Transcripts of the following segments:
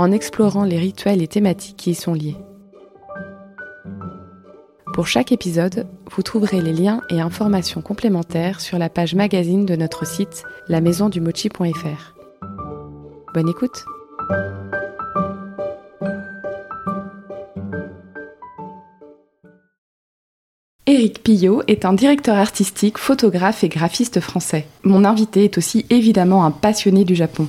en explorant les rituels et thématiques qui y sont liés. Pour chaque épisode, vous trouverez les liens et informations complémentaires sur la page magazine de notre site lamaisondumochi.fr. Bonne écoute Éric Pillot est un directeur artistique, photographe et graphiste français. Mon invité est aussi évidemment un passionné du Japon.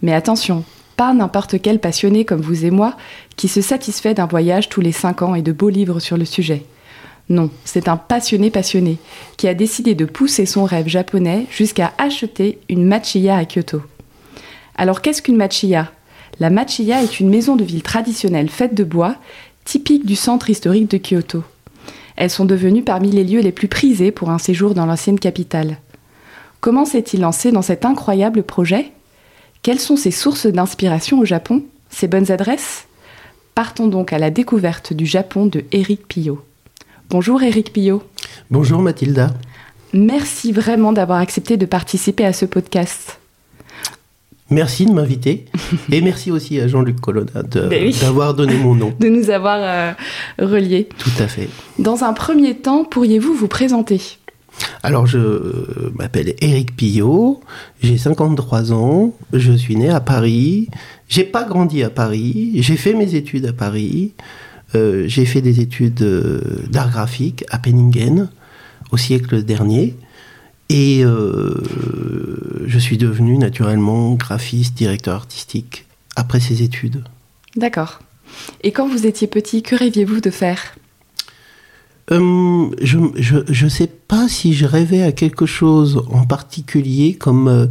Mais attention, pas n'importe quel passionné comme vous et moi qui se satisfait d'un voyage tous les 5 ans et de beaux livres sur le sujet. Non, c'est un passionné passionné qui a décidé de pousser son rêve japonais jusqu'à acheter une machiya à Kyoto. Alors qu'est-ce qu'une machiya? La machiya est une maison de ville traditionnelle faite de bois, typique du centre historique de Kyoto. Elles sont devenues parmi les lieux les plus prisés pour un séjour dans l'ancienne capitale. Comment s'est-il lancé dans cet incroyable projet? Quelles sont ses sources d'inspiration au Japon Ses bonnes adresses Partons donc à la découverte du Japon de Éric Pillot. Bonjour Éric Pillot. Bonjour Mathilda. Merci vraiment d'avoir accepté de participer à ce podcast. Merci de m'inviter et merci aussi à Jean-Luc Colonna ben d'avoir donné mon nom. De nous avoir euh, reliés. Tout à fait. Dans un premier temps, pourriez-vous vous présenter? Alors, je m'appelle Éric Pillot, j'ai 53 ans, je suis né à Paris, j'ai pas grandi à Paris, j'ai fait mes études à Paris, euh, j'ai fait des études euh, d'art graphique à Penningen au siècle dernier, et euh, je suis devenu naturellement graphiste, directeur artistique après ces études. D'accord. Et quand vous étiez petit, que rêviez-vous de faire? Euh, je ne sais pas si je rêvais à quelque chose en particulier comme, euh,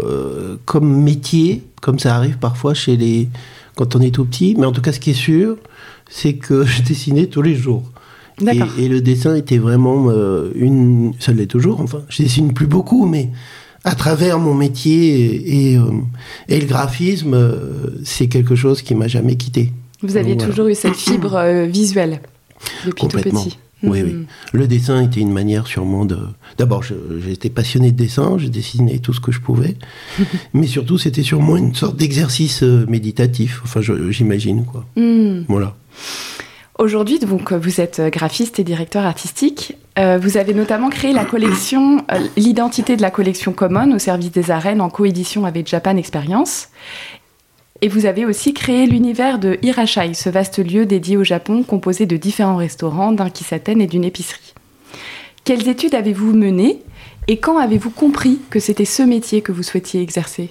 euh, comme métier, comme ça arrive parfois chez les, quand on est tout petit, mais en tout cas ce qui est sûr, c'est que je dessinais tous les jours. Et, et, le dessin était vraiment une... Ça l'est toujours, enfin, je dessine plus beaucoup, mais à travers mon métier et, et, le graphisme, c'est quelque chose qui m'a jamais quitté. Vous aviez toujours eu cette fibre visuelle depuis tout petit. Oui, oui. Hmm. Le dessin était une manière sûrement de. D'abord, j'étais passionné de dessin, je dessinais tout ce que je pouvais, mais surtout, c'était sûrement une sorte d'exercice euh, méditatif. Enfin, j'imagine quoi. Hmm. Voilà. Aujourd'hui, donc, vous êtes graphiste et directeur artistique. Euh, vous avez notamment créé la collection, euh, l'identité de la collection Common au service des arènes en coédition avec Japan Experience. Et vous avez aussi créé l'univers de Hirashai, ce vaste lieu dédié au Japon composé de différents restaurants, d'un kisaten et d'une épicerie. Quelles études avez-vous menées et quand avez-vous compris que c'était ce métier que vous souhaitiez exercer?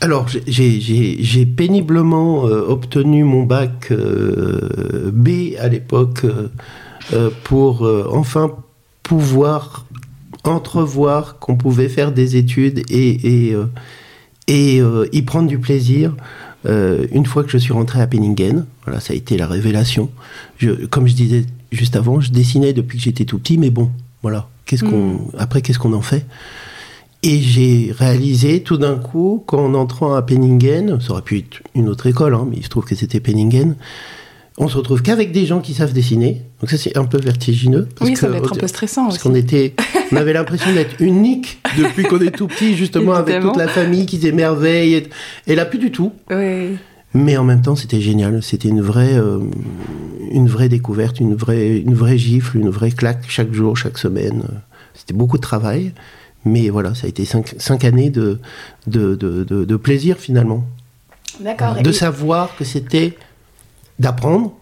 Alors, j'ai péniblement euh, obtenu mon bac euh, B à l'époque euh, pour enfin pouvoir entrevoir qu'on pouvait faire des études et, et et euh, y prendre du plaisir. Euh, une fois que je suis rentré à Penningen, voilà, ça a été la révélation. Je, comme je disais juste avant, je dessinais depuis que j'étais tout petit, mais bon, voilà. Qu'est-ce qu'on, hmm. après, qu'est-ce qu'on en fait? Et j'ai réalisé tout d'un coup qu'en entrant à Penningen, ça aurait pu être une autre école, hein, mais il se trouve que c'était Penningen, on se retrouve qu'avec des gens qui savent dessiner. Donc ça, c'est un peu vertigineux. oui, ça doit être un peu stressant parce qu'on était, on avait l'impression d'être unique depuis qu'on est tout petit, justement, avec toute la famille qui s'émerveille. Et, là, plus du tout. Oui. Mais en même temps, c'était génial. C'était une vraie, euh, une vraie découverte, une vraie, une vraie gifle, une vraie claque chaque jour, chaque semaine. C'était beaucoup de travail. Mais voilà, ça a été cinq, cinq années de, de, de, de plaisir finalement. D'accord. De savoir que c'était d'apprendre,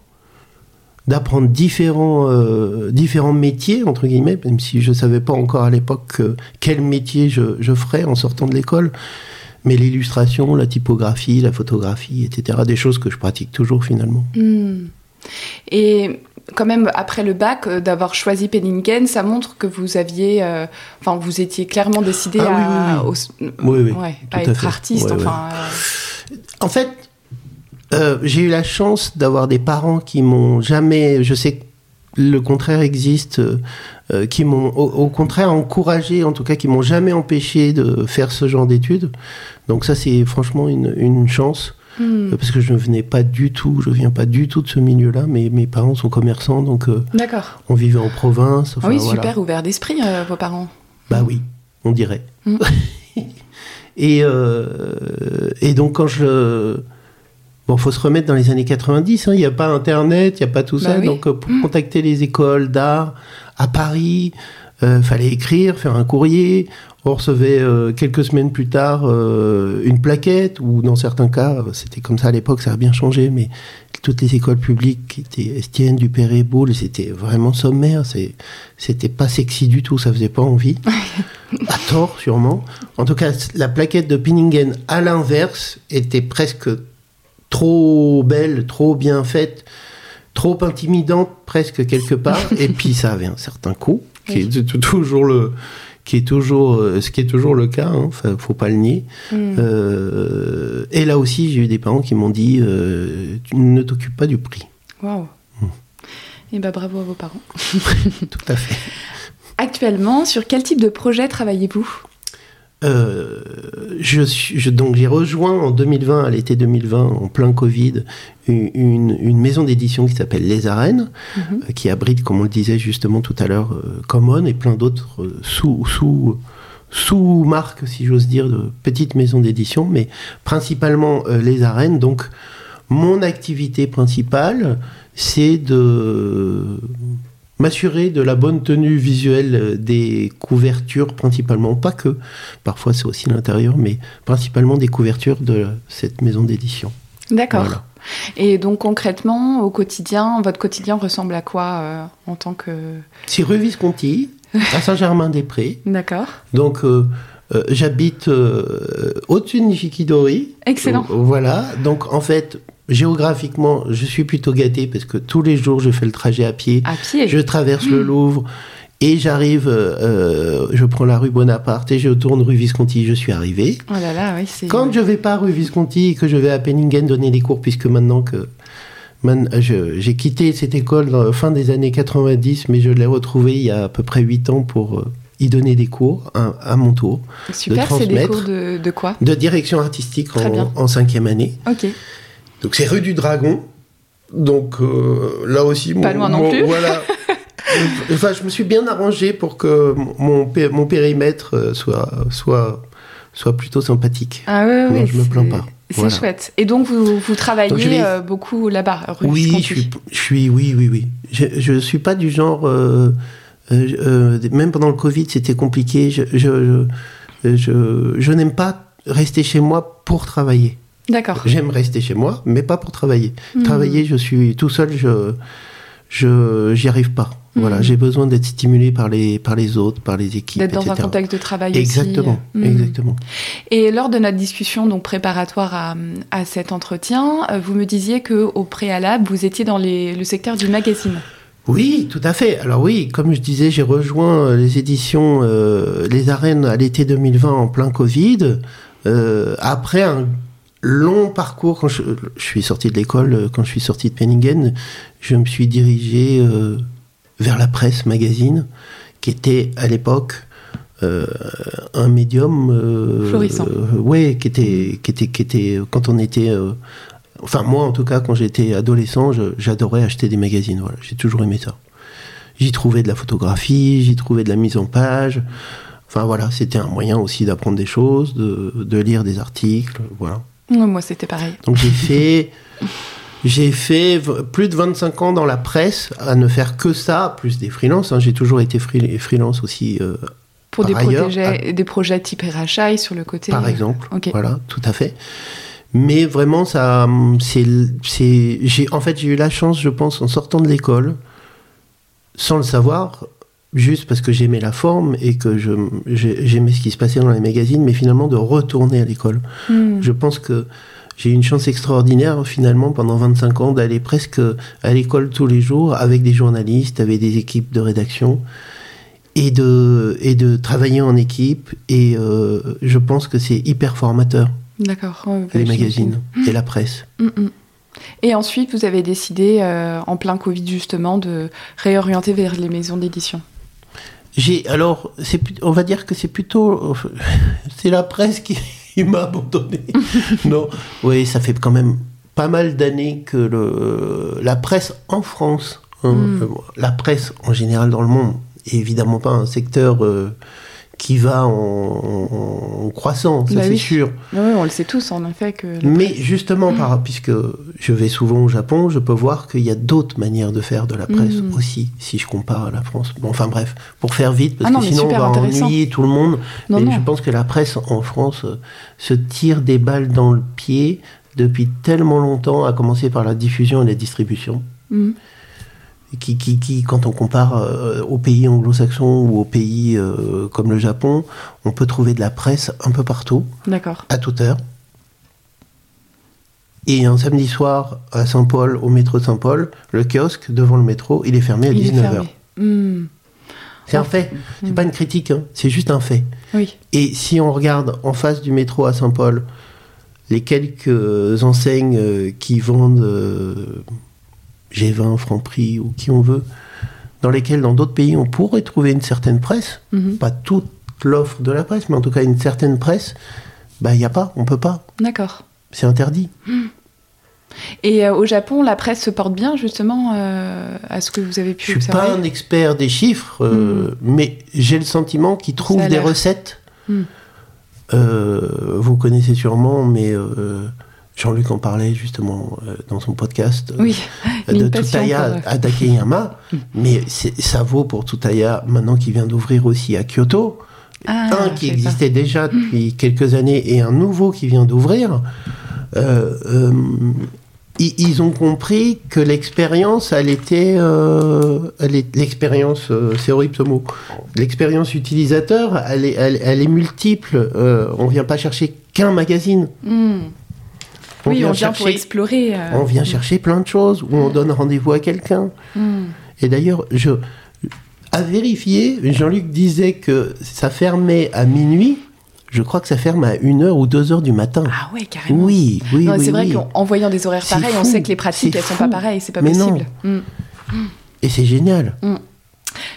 d'apprendre différents, euh, différents métiers, entre guillemets, même si je ne savais pas encore à l'époque quel métier je, je, ferais en sortant de l'école. Mais l'illustration, la typographie, la photographie, etc., des choses que je pratique toujours finalement. Hmm. Et quand même, après le bac, euh, d'avoir choisi Penningen, ça montre que vous aviez, euh, enfin, vous étiez clairement décidé ah à, oui, oui. à être artiste. enfin, En fait, euh, j'ai eu la chance d'avoir des parents qui m'ont jamais, je sais que le contraire existe, euh, qui m'ont au, contraire encouragé, en tout cas qui m'ont jamais empêché de faire ce genre d'études. Donc ça c'est franchement une, une chance. Hmm. Parce que je ne venais pas du tout, je viens pas du tout de ce milieu-là, mais mes parents sont commerçants, donc D'accord. on vivait en province. Ah oui, super ouvert d'esprit, vos parents. Bah oui, on dirait. Hmm. et, et donc quand je Bon, faut se remettre dans les années 90. Hein. Il n'y a pas Internet, il n'y a pas tout ça. Bah Donc, euh, pour mmh. contacter les écoles d'art à Paris, euh, fallait écrire, faire un courrier. On recevait euh, quelques semaines plus tard euh, une plaquette, ou dans certains cas, c'était comme ça à l'époque, ça a bien changé, mais toutes les écoles publiques qui étaient Estienne, Dupéré, Boulle, c'était vraiment sommaire. C'était pas sexy du tout, ça faisait pas envie. à tort, sûrement. En tout cas, la plaquette de Pinningen, à l'inverse, était presque trop belle, trop bien faite, trop intimidante presque quelque part. et puis ça avait un certain coût, qui est toujours le qui est toujours euh, ce qui est toujours le cas hein, faut pas le nier. Hmm. euh, et là aussi j'ai eu des parents qui m'ont dit euh, tu ne t'occupes pas du prix. Waouh. Hmm. et eh ben bravo à vos parents. Tout à fait. Actuellement sur quel type de projet travaillez-vous? Euh, je, je, donc j'ai rejoint en 2020, à l'été 2020, en plein Covid, une, une maison d'édition qui s'appelle Les Arènes, mhm. euh, qui abrite, comme on le disait justement tout à l'heure, euh, Common et plein d'autres sous, sous, sous marques, si j'ose dire, de petites maisons d'édition, mais principalement Les Arènes. Donc, mon activité principale, c'est de m'assurer de la bonne tenue visuelle euh, des couvertures principalement, pas que, parfois c'est aussi l'intérieur, mais principalement des couvertures de cette maison d'édition. D'accord. Et donc concrètement, au quotidien, votre quotidien ressemble à quoi euh, en tant que... C'est rue Visconti, à Saint-Germain-des-Prés. D'accord. Donc euh, j'habite au-dessus de Nishikidori. Excellent. voilà, donc en fait, géographiquement, je suis plutôt gâté parce que tous les jours, je fais le trajet à pied. À pied. Je traverse le mmh. Louvre et j'arrive, euh, je prends la rue Bonaparte et je tourne rue Visconti. Je suis arrivé. Oh là là, oui, c'est. Quand je vais pas rue Visconti et que je vais à Penningen donner des cours, puisque maintenant que j'ai quitté cette école dans la fin des années 90, mais je l'ai retrouvée il y a à peu près 8 ans pour euh, y donner des cours à, mon tour. Super, c'est des cours de, de, quoi De direction artistique en, en, cinquième année. Ok. Donc c'est rue du Dragon. Donc euh, là aussi, pas loin non plus. Voilà. enfin, je me suis bien arrangé pour que mon, mon périmètre euh, soit, soit, soit plutôt sympathique. Ah ouais, ouais, je me plains pas. C'est chouette. Et donc vous, vous travaillez euh, beaucoup là-bas, Oui, je suis, je suis, oui, oui, oui. Je ne suis pas du genre. Même pendant le Covid, c'était compliqué. Je, je, je, je n'aime pas rester chez moi pour travailler. D'accord. J'aime rester chez moi, mais pas pour travailler. Hmm. Travailler, je suis tout seul, je je j'y arrive pas. Voilà, hmm. j'ai besoin d'être stimulé par les par les autres, par les équipes, d'être dans un contexte de travail exactement, aussi. Euh, exactement. Et lors de notre discussion donc préparatoire à, à cet entretien, euh, vous me disiez que au préalable, vous étiez dans les, le secteur du magazine. Oui, tout à fait. Alors oui, comme je disais, j'ai rejoint euh, les éditions Les Arènes à l'été 2020 en plein Covid. après un long parcours. Quand je, suis sorti de l'école, euh, quand je suis sorti de Penningen, je me suis dirigé euh, vers la presse magazine, qui était à l'époque euh, un médium florissant. ouais, qui était, qui était, qui était, quand on était, enfin moi en tout cas, quand j'étais adolescent, j'adorais acheter des magazines. Voilà, j'ai toujours aimé ça. J'y trouvais de la photographie, j'y trouvais de la mise en page. Enfin voilà, c'était un moyen aussi d'apprendre des choses, de, de, lire des articles, voilà. Moi, c'était pareil. Donc j'ai fait, j'ai fait plus de 25 ans dans la presse à ne faire que ça, plus des freelances. Hein. J'ai toujours été freelance aussi. Euh, Pour des, projets, des projets type RHI sur le côté. Par exemple. Voilà, tout à fait. Mais vraiment, ça, c'est, c'est, j'ai, en fait, j'ai eu la chance, je pense, en sortant de l'école, sans le savoir, juste parce que j'aimais la forme et que je, j'aimais ce qui se passait dans les magazines, mais finalement de retourner à l'école. Hmm. Je pense que j'ai eu une chance extraordinaire finalement pendant 25 ans d'aller presque à l'école tous les jours avec des journalistes, avec des équipes de rédaction et de, et de travailler en équipe. Et euh, je pense que c'est hyper formateur. D'accord. les magazines et la presse. Hmm, hmm. Et ensuite, vous avez décidé, euh, en plein Covid justement, de réorienter vers les maisons d'édition. J'ai alors, c'est, on va dire que c'est plutôt, c'est la presse qui, m'a abandonné. non, oui, ça fait quand même pas mal d'années que le, la presse en France, hein, hmm. euh, la presse en général dans le monde, est évidemment pas un secteur euh, qui va en, croissant, ça bah c'est sûr. Oui, on le sait tous en effet que. Mais justement, par, puisque je vais souvent au Japon, je peux voir qu'il y a d'autres manières de faire de la presse mm. aussi, si je compare à la France. Bon, enfin bref, pour faire vite, parce ah que sinon on va ennuyer tout le monde. mais je pense que la presse en France euh, se tire des balles dans le pied depuis tellement longtemps, à commencer par la diffusion et la distribution. Mm qui, qui, qui, quand on compare euh, aux pays anglo-saxons ou aux pays euh, comme le Japon, on peut trouver de la presse un peu partout, à toute heure. Et un samedi soir à Saint-Paul, au métro de Saint-Paul, le kiosque devant le métro, il est fermé à 19h. Hmm. C'est un fait, c'est pas une critique, hein. c'est juste un fait. Oui. Et si on regarde en face du métro à Saint-Paul, les quelques enseignes euh, qui vendent G20, Franprix ou qui on veut, dans lesquels dans d'autres pays on pourrait trouver une certaine presse, mhm. pas toute l'offre de la presse, mais en tout cas une certaine presse, bah il n'y a pas, on peut pas. D'accord. C'est interdit. Mhm. Et euh, au Japon, la presse se porte bien justement euh, à ce que vous avez pu Je suis pas un expert des chiffres, euh, mhm. mais j'ai le sentiment qu'ils trouvent des recettes. vous connaissez sûrement, mais Jean-Luc en parlait justement euh, dans son podcast euh, de Tutaya à Dakeyama, mais ça vaut pour Tutaya maintenant qui vient d'ouvrir aussi à Kyoto. Ah, un qui existait déjà depuis quelques années et un nouveau qui vient d'ouvrir. Euh, ils, ont compris que l'expérience, elle était, l'expérience, c'est horrible ce mot, l'expérience utilisateur, elle est, elle, est multiple. on vient pas chercher qu'un magazine. Hmm. On oui, vient on vient chercher, pour explorer. Euh, on vient chercher plein de choses, ou on donne rendez-vous à quelqu'un. Hmm. Et d'ailleurs, je, à vérifier, Jean-Luc disait que ça fermait à minuit. Je crois que ça ferme à 1h ou 2h du matin. Ah ouais, carrément. Oui, oui, oui. C'est vrai qu'en voyant des horaires pareils, on sait que les pratiques, elles sont pas pareilles, c'est pas possible. Hmm. Et c'est génial.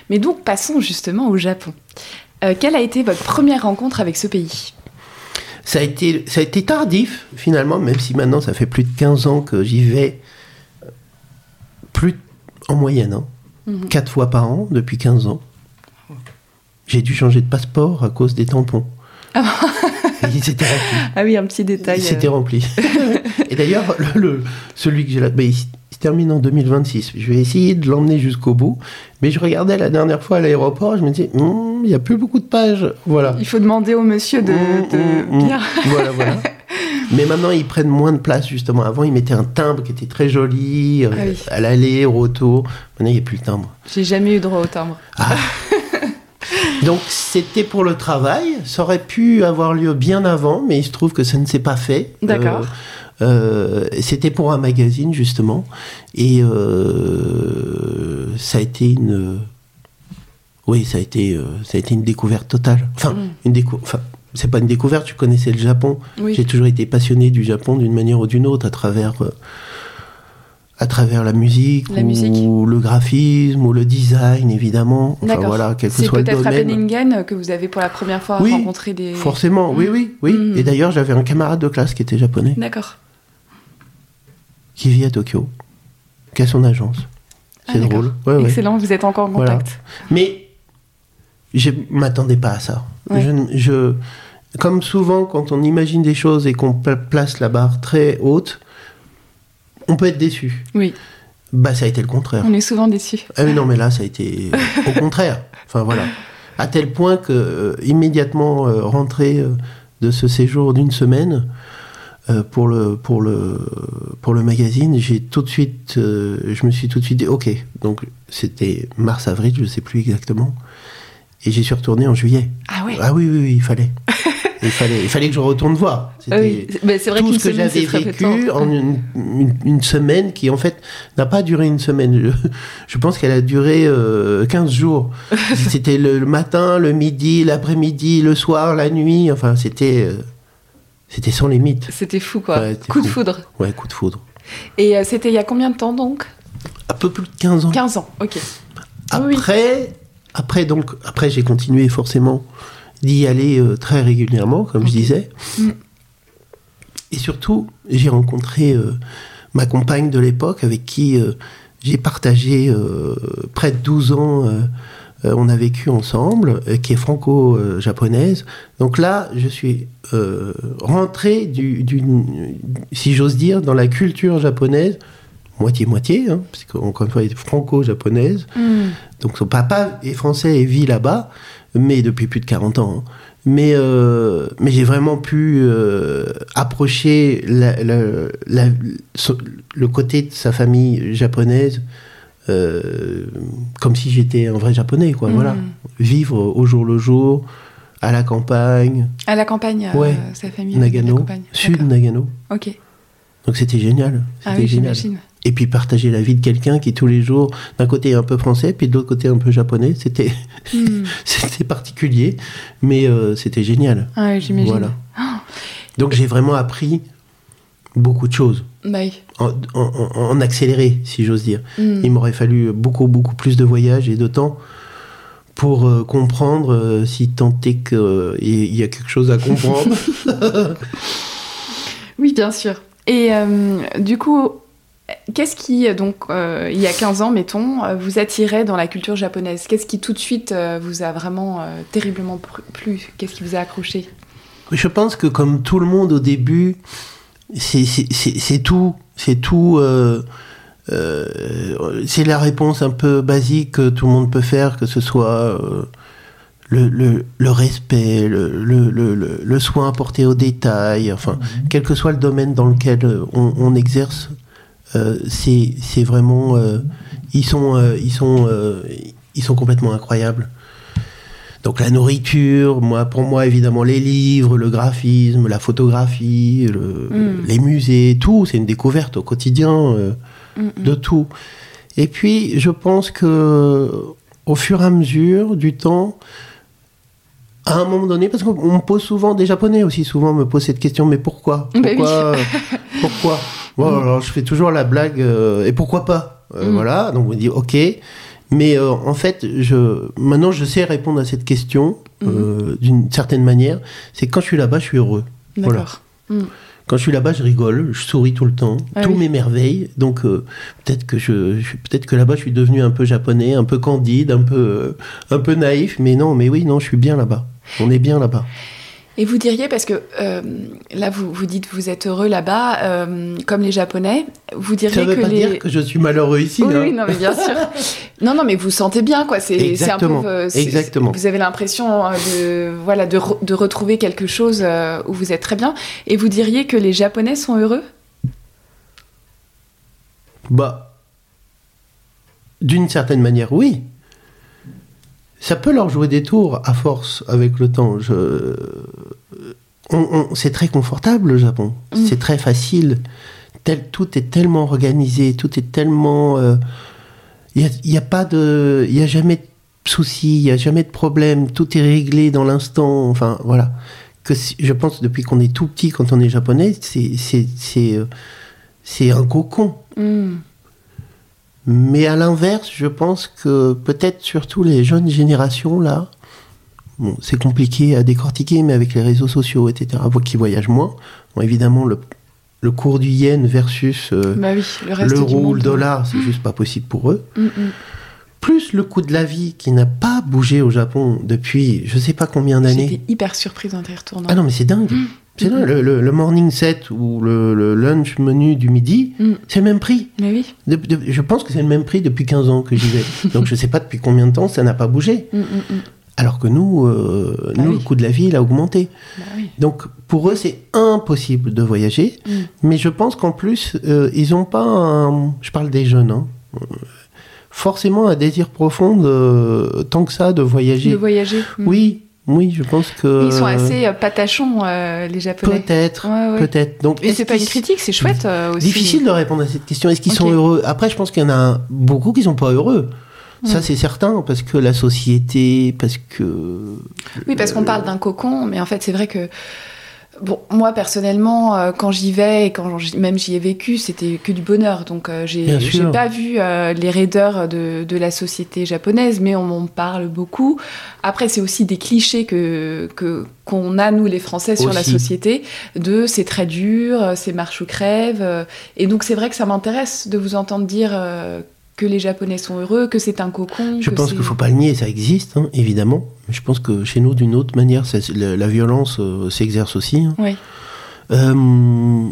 Mais donc, passons justement au Japon. Euh, quelle a été votre première rencontre avec ce pays? Ça a été, ça a été tardif, finalement, même si maintenant ça fait plus de 15 ans que j'y vais, plus en moyenne, hein, mhm. quatre fois par an depuis 15 ans. J'ai dû changer de passeport à cause des tampons. Ah, ah oui, un petit détail. C'était euh. rempli. Et d'ailleurs, le, celui que j'ai là, se termine en 2026. Je vais essayer de l'emmener jusqu'au bout. Mais je regardais la dernière fois à l'aéroport, je me disais, hmm, il n'y a plus beaucoup de pages. Voilà. Il faut demander au monsieur de, mmh, bien. voilà, voilà. Mais maintenant, ils prennent moins de place, justement. Avant, ils mettaient un timbre qui était très joli, euh, ah à l'aller, au retour. Maintenant, il n'y a plus le timbre. J'ai jamais eu droit au timbre. Ah. Donc, c'était pour le travail. Ça aurait pu avoir lieu bien avant, mais il se trouve que ça ne s'est pas fait. D'accord. Euh, c'était pour un magazine justement et euh, ça a été une oui ça a été euh, ça a été une découverte totale enfin mm. une découverte enfin c'est pas une découverte je connaissais le Japon j'ai toujours été passionné du Japon d'une manière ou d'une autre à travers à travers la musique, ou le graphisme ou le design évidemment. Enfin, voilà, quel que soit le domaine. C'est peut-être à que vous avez pour la première fois rencontré des. Forcément, oui, oui, oui. Mm. Et d'ailleurs, j'avais un camarade de classe qui était japonais. D'accord qui vit à Tokyo, qui a son agence? Ah, c'est drôle. Excellent, vous êtes encore en contact. Mais je m'attendais pas à ça. Je, comme souvent, quand on imagine des choses et qu'on place la barre très haute, on peut être déçu. Oui. Bah, ça a été le contraire. On est souvent déçu. Ah mais non, mais là, ça a été au contraire. Enfin voilà. À tel point que euh, immédiatement euh, rentré euh, de ce séjour d'une semaine, euh, pour le pour le pour le magazine, j'ai tout de suite, euh, je me suis tout de suite dit, ok, donc c'était mars avril, je sais plus exactement, et j'y suis retourné en juillet. Ah oui. Ah oui oui, oui il fallait. il fallait, il fallait que je retourne voir. C'était vrai tout ce que j'avais vécu en une, une, semaine qui, en fait, n'a pas duré une semaine. Je, pense qu'elle a duré 15 euh, jours. c'était le, matin, le midi, l'après-midi, le soir, la nuit. Enfin, c'était. C'était sans limite. C'était fou, quoi. coup de foudre. Ouais, coup de foudre. Et euh, c'était il y a combien de temps donc? Un peu plus de 15 ans. 15 ans, ok. Après, après, donc, après j'ai continué forcément d'y aller euh, très régulièrement, comme je disais. Mm. Et surtout, j'ai rencontré euh, ma compagne de l'époque avec qui j'ai partagé près de 12 ans. On a vécu ensemble, qui est franco-japonaise. Donc là, je suis rentré, du, si j'ose dire, dans la culture japonaise moitié-moitié, hein, parce qu'encore une fois, elle est franco-japonaise. Mm. Donc son papa est français et vit là-bas, mais depuis plus de 40 ans. Hein. Mais, euh, mais j'ai vraiment pu euh, approcher le côté de sa famille japonaise euh, comme si j'étais un vrai japonais, quoi. Voilà. Mm. Vivre au jour le jour, à la campagne. À la campagne, ouais. sa famille Nagano, sud Nagano. Ok. Donc c'était génial. Ah oui, génial. Et puis partager la vie de quelqu'un qui tous les jours, d'un côté un peu français, puis de l'autre côté un peu japonais, c'était hmm. c'était particulier, mais euh, c'était génial. Ah oui, j'imagine. Voilà. Donc j'ai vraiment appris beaucoup de choses. Bah oui. en, accéléré, si j'ose dire. Hmm. Il m'aurait fallu beaucoup, beaucoup plus de voyages et de temps pour euh, comprendre euh, si tant est qu'il y a quelque chose à comprendre. oui, bien sûr. Et du coup, Qu'est-ce qui, donc, euh, il y a 15 ans, mettons, euh, vous attirait dans la culture japonaise? Qu'est-ce qui, tout de suite, euh, vous a vraiment terriblement plu? Qu'est-ce qui vous a accroché? Je pense que, comme tout le monde au début, c'est tout. C'est tout. c'est la réponse un peu basique que tout le monde peut faire, que ce soit le, le, respect, le, le, soin apporté aux détails, enfin, mhm. quel que soit le domaine dans lequel on exerce euh, c'est vraiment. Euh, ils, sont, euh, ils, sont, ils sont complètement incroyables. Donc la nourriture, moi, pour moi évidemment les livres, le graphisme, la photographie, mm. les musées, tout, c'est une découverte au quotidien mm. de tout. Et puis je pense que au fur et à mesure du temps, à un moment donné, parce qu'on me pose souvent, des Japonais aussi souvent me posent cette question, mais pourquoi? Bah Pourquoi, pourquoi? Alors, je fais toujours la blague, euh, et pourquoi pas? Euh, mm. Voilà, donc on dit ok. Mais euh, en fait, je, maintenant je sais répondre à cette question mm. d'une certaine manière. C'est quand je suis là-bas, je suis heureux. Voilà. Mm. Quand je suis là-bas, je rigole, je souris tout le temps, ah tout m'émerveille. Donc peut-être que je, peut-être que là-bas, je suis devenu un peu japonais, un peu candide, un peu, un peu naïf. Mais non, mais oui, non, je suis bien là-bas. On est bien là-bas. Et vous diriez, parce que euh, là, vous, vous dites vous êtes heureux là-bas, euh, comme les Japonais, vous diriez Ça veut que pas dire que je suis malheureux ici. Oui, hein. oui non, mais bien sûr. non, non, mais vous sentez bien, quoi. C'est un peu. Exactement. Vous avez l'impression euh, de, voilà, de, de, retrouver quelque chose où vous êtes très bien. Et vous diriez que les Japonais sont heureux? Bah. D'une certaine manière, oui ça peut leur jouer des tours à force avec le temps. Je... c'est très confortable le Japon. Mm. C'est très facile. Tel, tout est tellement organisé, tout est tellement. Il euh, n'y a, a, pas de. Il a jamais de soucis, il n'y a jamais de problème. Tout est réglé dans l'instant. Enfin, voilà. Que je pense depuis qu'on est tout petit, quand on est japonais, c'est c'est euh, un cocon. Mm. Mais à l'inverse, je pense que peut-être surtout les jeunes générations, là, bon, c'est compliqué à décortiquer, mais avec les réseaux sociaux, etc., qui voyagent moins, bon, évidemment, le, le cours du yen versus euh, bah le l'euro le dollar, c'est juste pas possible pour eux. Mm, mm. Plus le coût de la vie qui n'a pas bougé au Japon depuis je sais pas combien d'années. J'étais hyper surprise en y retournant. Ah non, mais c'est dingue. Mm. C'est le, le, morning set ou le, lunch menu du midi, mm. c'est le même prix. Mais oui. je pense que c'est le même prix depuis 15 ans que j'y vais. Donc je ne sais pas depuis combien de temps ça n'a pas bougé. Mm, mm, Alors que nous, euh, bah nous le coût de la vie, il a augmenté. Bah Donc pour eux, c'est impossible de voyager. Mais je pense qu'en plus, euh, ils n'ont pas un... Je parle des jeunes, hein, forcément un désir profond de, tant que ça de voyager. De voyager. Oui, oui, je pense que. Ils sont assez euh, patachons, euh, les Japonais. Peut-être, peut-être. Donc, et c'est pas une critique, c'est chouette euh, aussi. Difficile de répondre à cette question. Est-ce qu'ils sont heureux? Après, je pense qu'il y en a beaucoup qui sont pas heureux. Ça, c'est certain, parce que la société, parce que. Oui, parce qu'on parle d'un cocon, mais en fait, c'est vrai que Bon, moi personnellement, euh, quand j'y vais et quand même j'y ai vécu, c'était que du bonheur. Donc euh, j'ai pas vu euh, les raideurs de, de la société japonaise, mais on m'en parle beaucoup. Après, c'est aussi des clichés que que- qu'on a nous les Français sur la société de c'est très dur, euh, c'est marche ou crève. et donc c'est vrai que ça m'intéresse de vous entendre dire que les Japonais sont heureux, que c'est un cocon. Je que pense qu'il faut pas le nier, ça existe, hein, évidemment. Je pense que chez nous, d'une autre manière, la, la violence euh, s'exerce aussi. hein. Oui. Euh,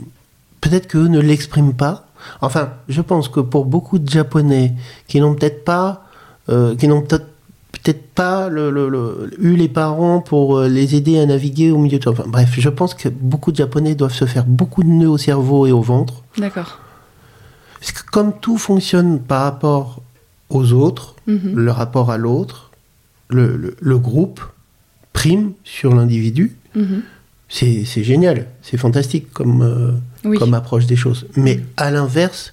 Peut-être qu'eux ne l'expriment pas. Enfin, je pense que pour beaucoup de Japonais qui n'ont peut-être pas, euh, qui n'ont peut-être peut-être pas le- le- le- eu les parents pour les aider à naviguer au milieu de... Enfin, bref, je pense que beaucoup de Japonais doivent se faire beaucoup de nœuds au cerveau et au ventre. D'accord. Parce que comme tout fonctionne par rapport aux autres, Mhm. le rapport à l'autre, le, le- le groupe prime sur l'individu, Mhm. c'est génial, c'est fantastique comme, euh, Oui. comme approche des choses. Mais à l'inverse,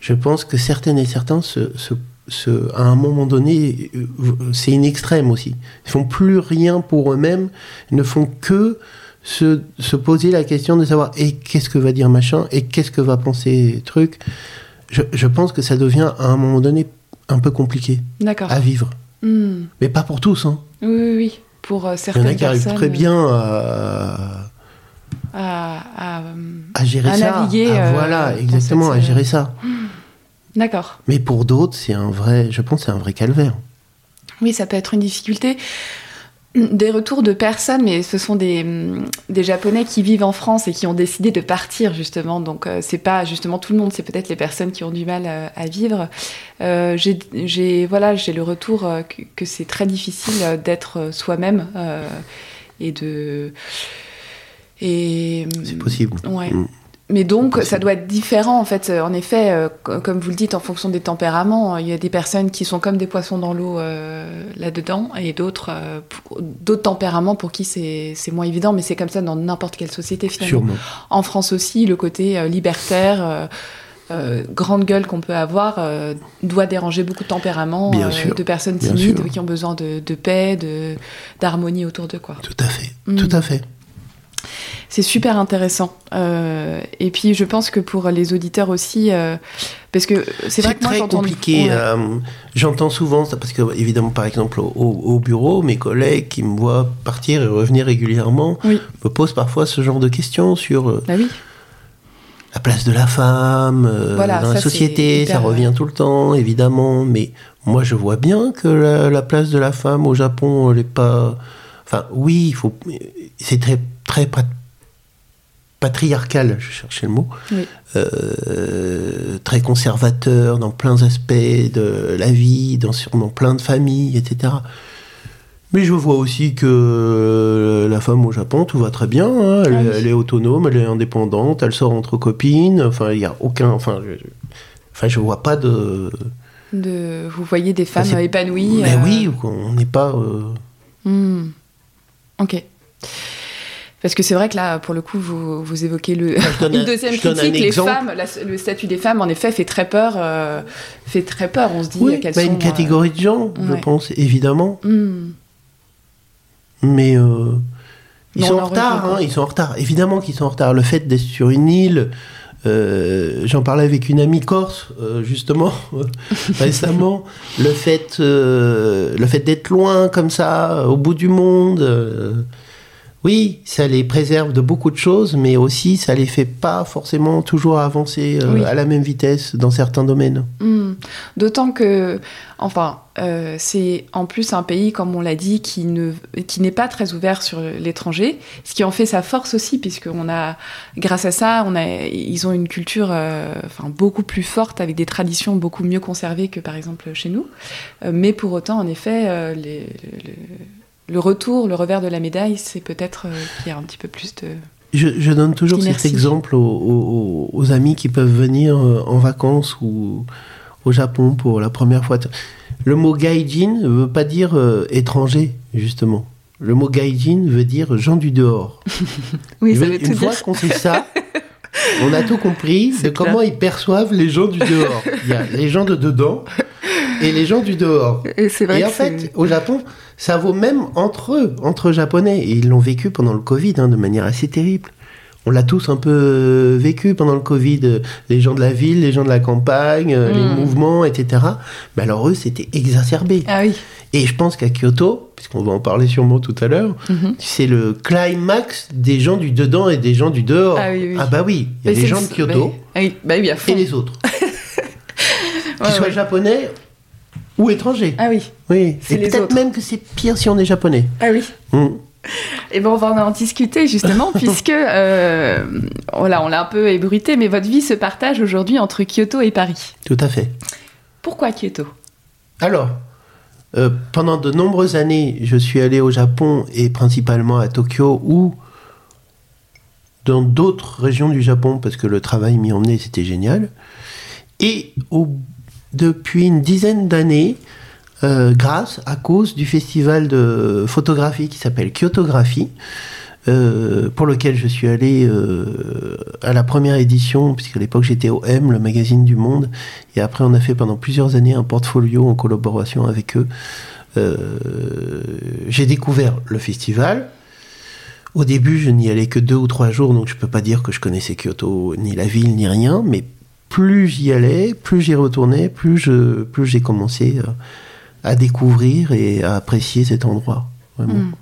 je pense que certaines et certains, se, se- se- à un moment donné, euh, c'est une extrême aussi. Ils font plus rien pour eux-mêmes, ils ne font que se, se poser la question de savoir et qu'est-ce que va dire machin et qu'est-ce que va penser truc. Je, je pense que ça devient à un moment donné un peu compliqué à vivre. Hmm. Mais pas pour tous. Hein. Oui, oui, oui. Pour euh, Il y en certaines a qui arrivent personnes. très bien à, À, à, euh, à gérer À ça. naviguer, euh, voilà, exactement, à euh, gérer ça. D'accord. Mais pour d'autres, c'est un vrai, je pense, que c'est un vrai calvaire. Oui, ça peut être une difficulté. Des retours de personnes, mais ce sont des, des Japonais qui vivent en France et qui ont décidé de partir justement. Donc euh, c'est pas justement tout le monde, c'est peut-être les personnes qui ont du mal euh, à vivre. Euh, j'ai, voilà, j'ai le retour euh, que, que c'est très difficile euh, d'être soi-même euh, et de et C'est possible. Ouais. Mm. Mais donc, ça doit être différent, en fait. En effet, euh, co- comme vous le dites, en fonction des tempéraments, il y a des personnes qui sont comme des poissons dans l'eau euh, là-dedans, et d'autres euh, d'autres tempéraments pour qui c'est moins évident, mais c'est comme ça dans n'importe quelle société, finalement. Sûrement. En France aussi, le côté libertaire, euh, grande gueule qu'on peut avoir, euh, doit déranger beaucoup de tempéraments, Bien euh, sûr. de personnes timides qui ont besoin de, de paix, de- d'harmonie autour d'eux, quoi. Tout à fait. Mm. Tout à fait. C'est super intéressant. Euh, et puis, je pense que pour les auditeurs aussi, euh, parce que c'est vrai que très compliqué. Euh, J'entends souvent ça parce que, évidemment, par exemple, au, au bureau, mes collègues qui me voient partir et revenir régulièrement Oui. me posent parfois ce genre de questions sur Bah oui. la place de la femme euh, Voilà, dans la société. hyper, Ça revient tout le temps, évidemment. Mais moi, je vois bien que la, la place de la femme au Japon, elle est pas. Enfin, oui, il faut. C'est très, très patriarcal, je cherchais le mot. Oui. Euh, très conservateur dans plein d'aspects de la vie, dans, dans plein de familles, etc. Mais je vois aussi que euh, la femme au Japon, tout va très bien. hein. Elle, Ah oui. elle est autonome, elle est indépendante, elle sort entre copines. Enfin, il n'y a aucun. Enfin, je, je- enfin, je vois pas de. De, vous voyez des femmes épanouies. Mais euh, oui, on n'est pas. euh, hmm. Ok. Parce que c'est vrai que là, pour le coup, vous, vous évoquez le, une un- deuxième un critique. Les femmes, la- le statut des femmes, en effet, fait très peur. euh, fait très peur. On se dit Oui, qu'elles bah, sont. une catégorie de gens, je pense, évidemment. hmm. Mais euh, ils Non, sont on en retard, hein, ils sont en retard. Évidemment qu'ils sont en retard. Le fait d'être sur une île, euh, j'en parlais avec une amie corse, justement, récemment. Le fait, le fait d'être loin comme ça, au bout du monde, oui, ça les préserve de beaucoup de choses, mais aussi ça les fait pas forcément toujours avancer euh, Oui. à la même vitesse dans certains domaines. Hmm. D'autant que, enfin, euh, c'est en plus un pays, comme on l'a dit, qui ne, qui n'est pas très ouvert sur l'étranger, ce qui en fait sa force aussi, puisque on a, grâce à ça, on a, ils ont une culture, euh, enfin, beaucoup plus forte, avec des traditions beaucoup mieux conservées que par exemple chez nous. Mais pour autant, en effet, les- le, retour, le revers de la médaille, c'est peut-être euh, qu'il y a un petit peu plus de. Je, je donne toujours cet exemple aux, aux- aux amis qui peuvent venir euh, en vacances ou au Japon pour la première fois. Le mot gaijin ne veut pas dire euh, étranger, justement. Le mot gaijin veut dire gens du dehors. Oui, ça veut- veut tout une fois qu'on sait ça, on a tout compris de C'est comment ils perçoivent les gens du dehors. Il y a les gens de dedans et les gens du dehors. Et c'est vrai Et en fait, au Japon, ça vaut même entre eux, entre Japonais. Et ils l'ont vécu pendant le Covid hein, de manière assez terrible. On l'a tous un peu euh, vécu pendant le Covid. euh, Les gens de la ville, les gens de la campagne, euh, Mm. les mouvements, etc. Mais alors eux, c'était exacerbé. Ah oui. Et je pense qu'à Kyoto, puisqu'on va en parler sûrement tout à l'heure, Mhm. c'est le climax des gens du dedans et des gens du dehors. Ah oui, oui. bah oui, il y a Mais les gens de Kyoto bah, ah bah oui, à fond. et les autres. Ouais, Qu'ils soient ouais. japonais ou étrangers. Ah oui. Oui, C'est peut-être même que c'est pire si on est japonais. Ah oui. Mm. Et ben on va en discuter justement puisque euh, voilà, on l'a un peu ébruité, mais votre vie se partage aujourd'hui entre Kyoto et Paris. Tout à fait. Pourquoi Kyoto? Alors, euh, pendant de nombreuses années, je suis allé au Japon et principalement à Tokyo ou dans d'autres régions du Japon parce que le travail m'y emmenait, c'était génial. Et au- depuis une dizaine d'années, euh, grâce à cause du festival de photographie qui s'appelle Kyotographie, euh, pour lequel je suis allé euh, à la première édition, puisqu'à l'époque j'étais au M, le magazine du Monde, et après on a fait pendant plusieurs années un portfolio en collaboration avec eux. Euh, j'ai découvert le festival. Au début, je n'y allais que deux ou trois jours, donc je peux pas dire que je connaissais Kyoto, ni la ville, ni rien, mais plus j'y allais, plus j'y retournais, plus je, plus j'ai commencé euh, à découvrir et à apprécier cet endroit. Vraiment. Mm.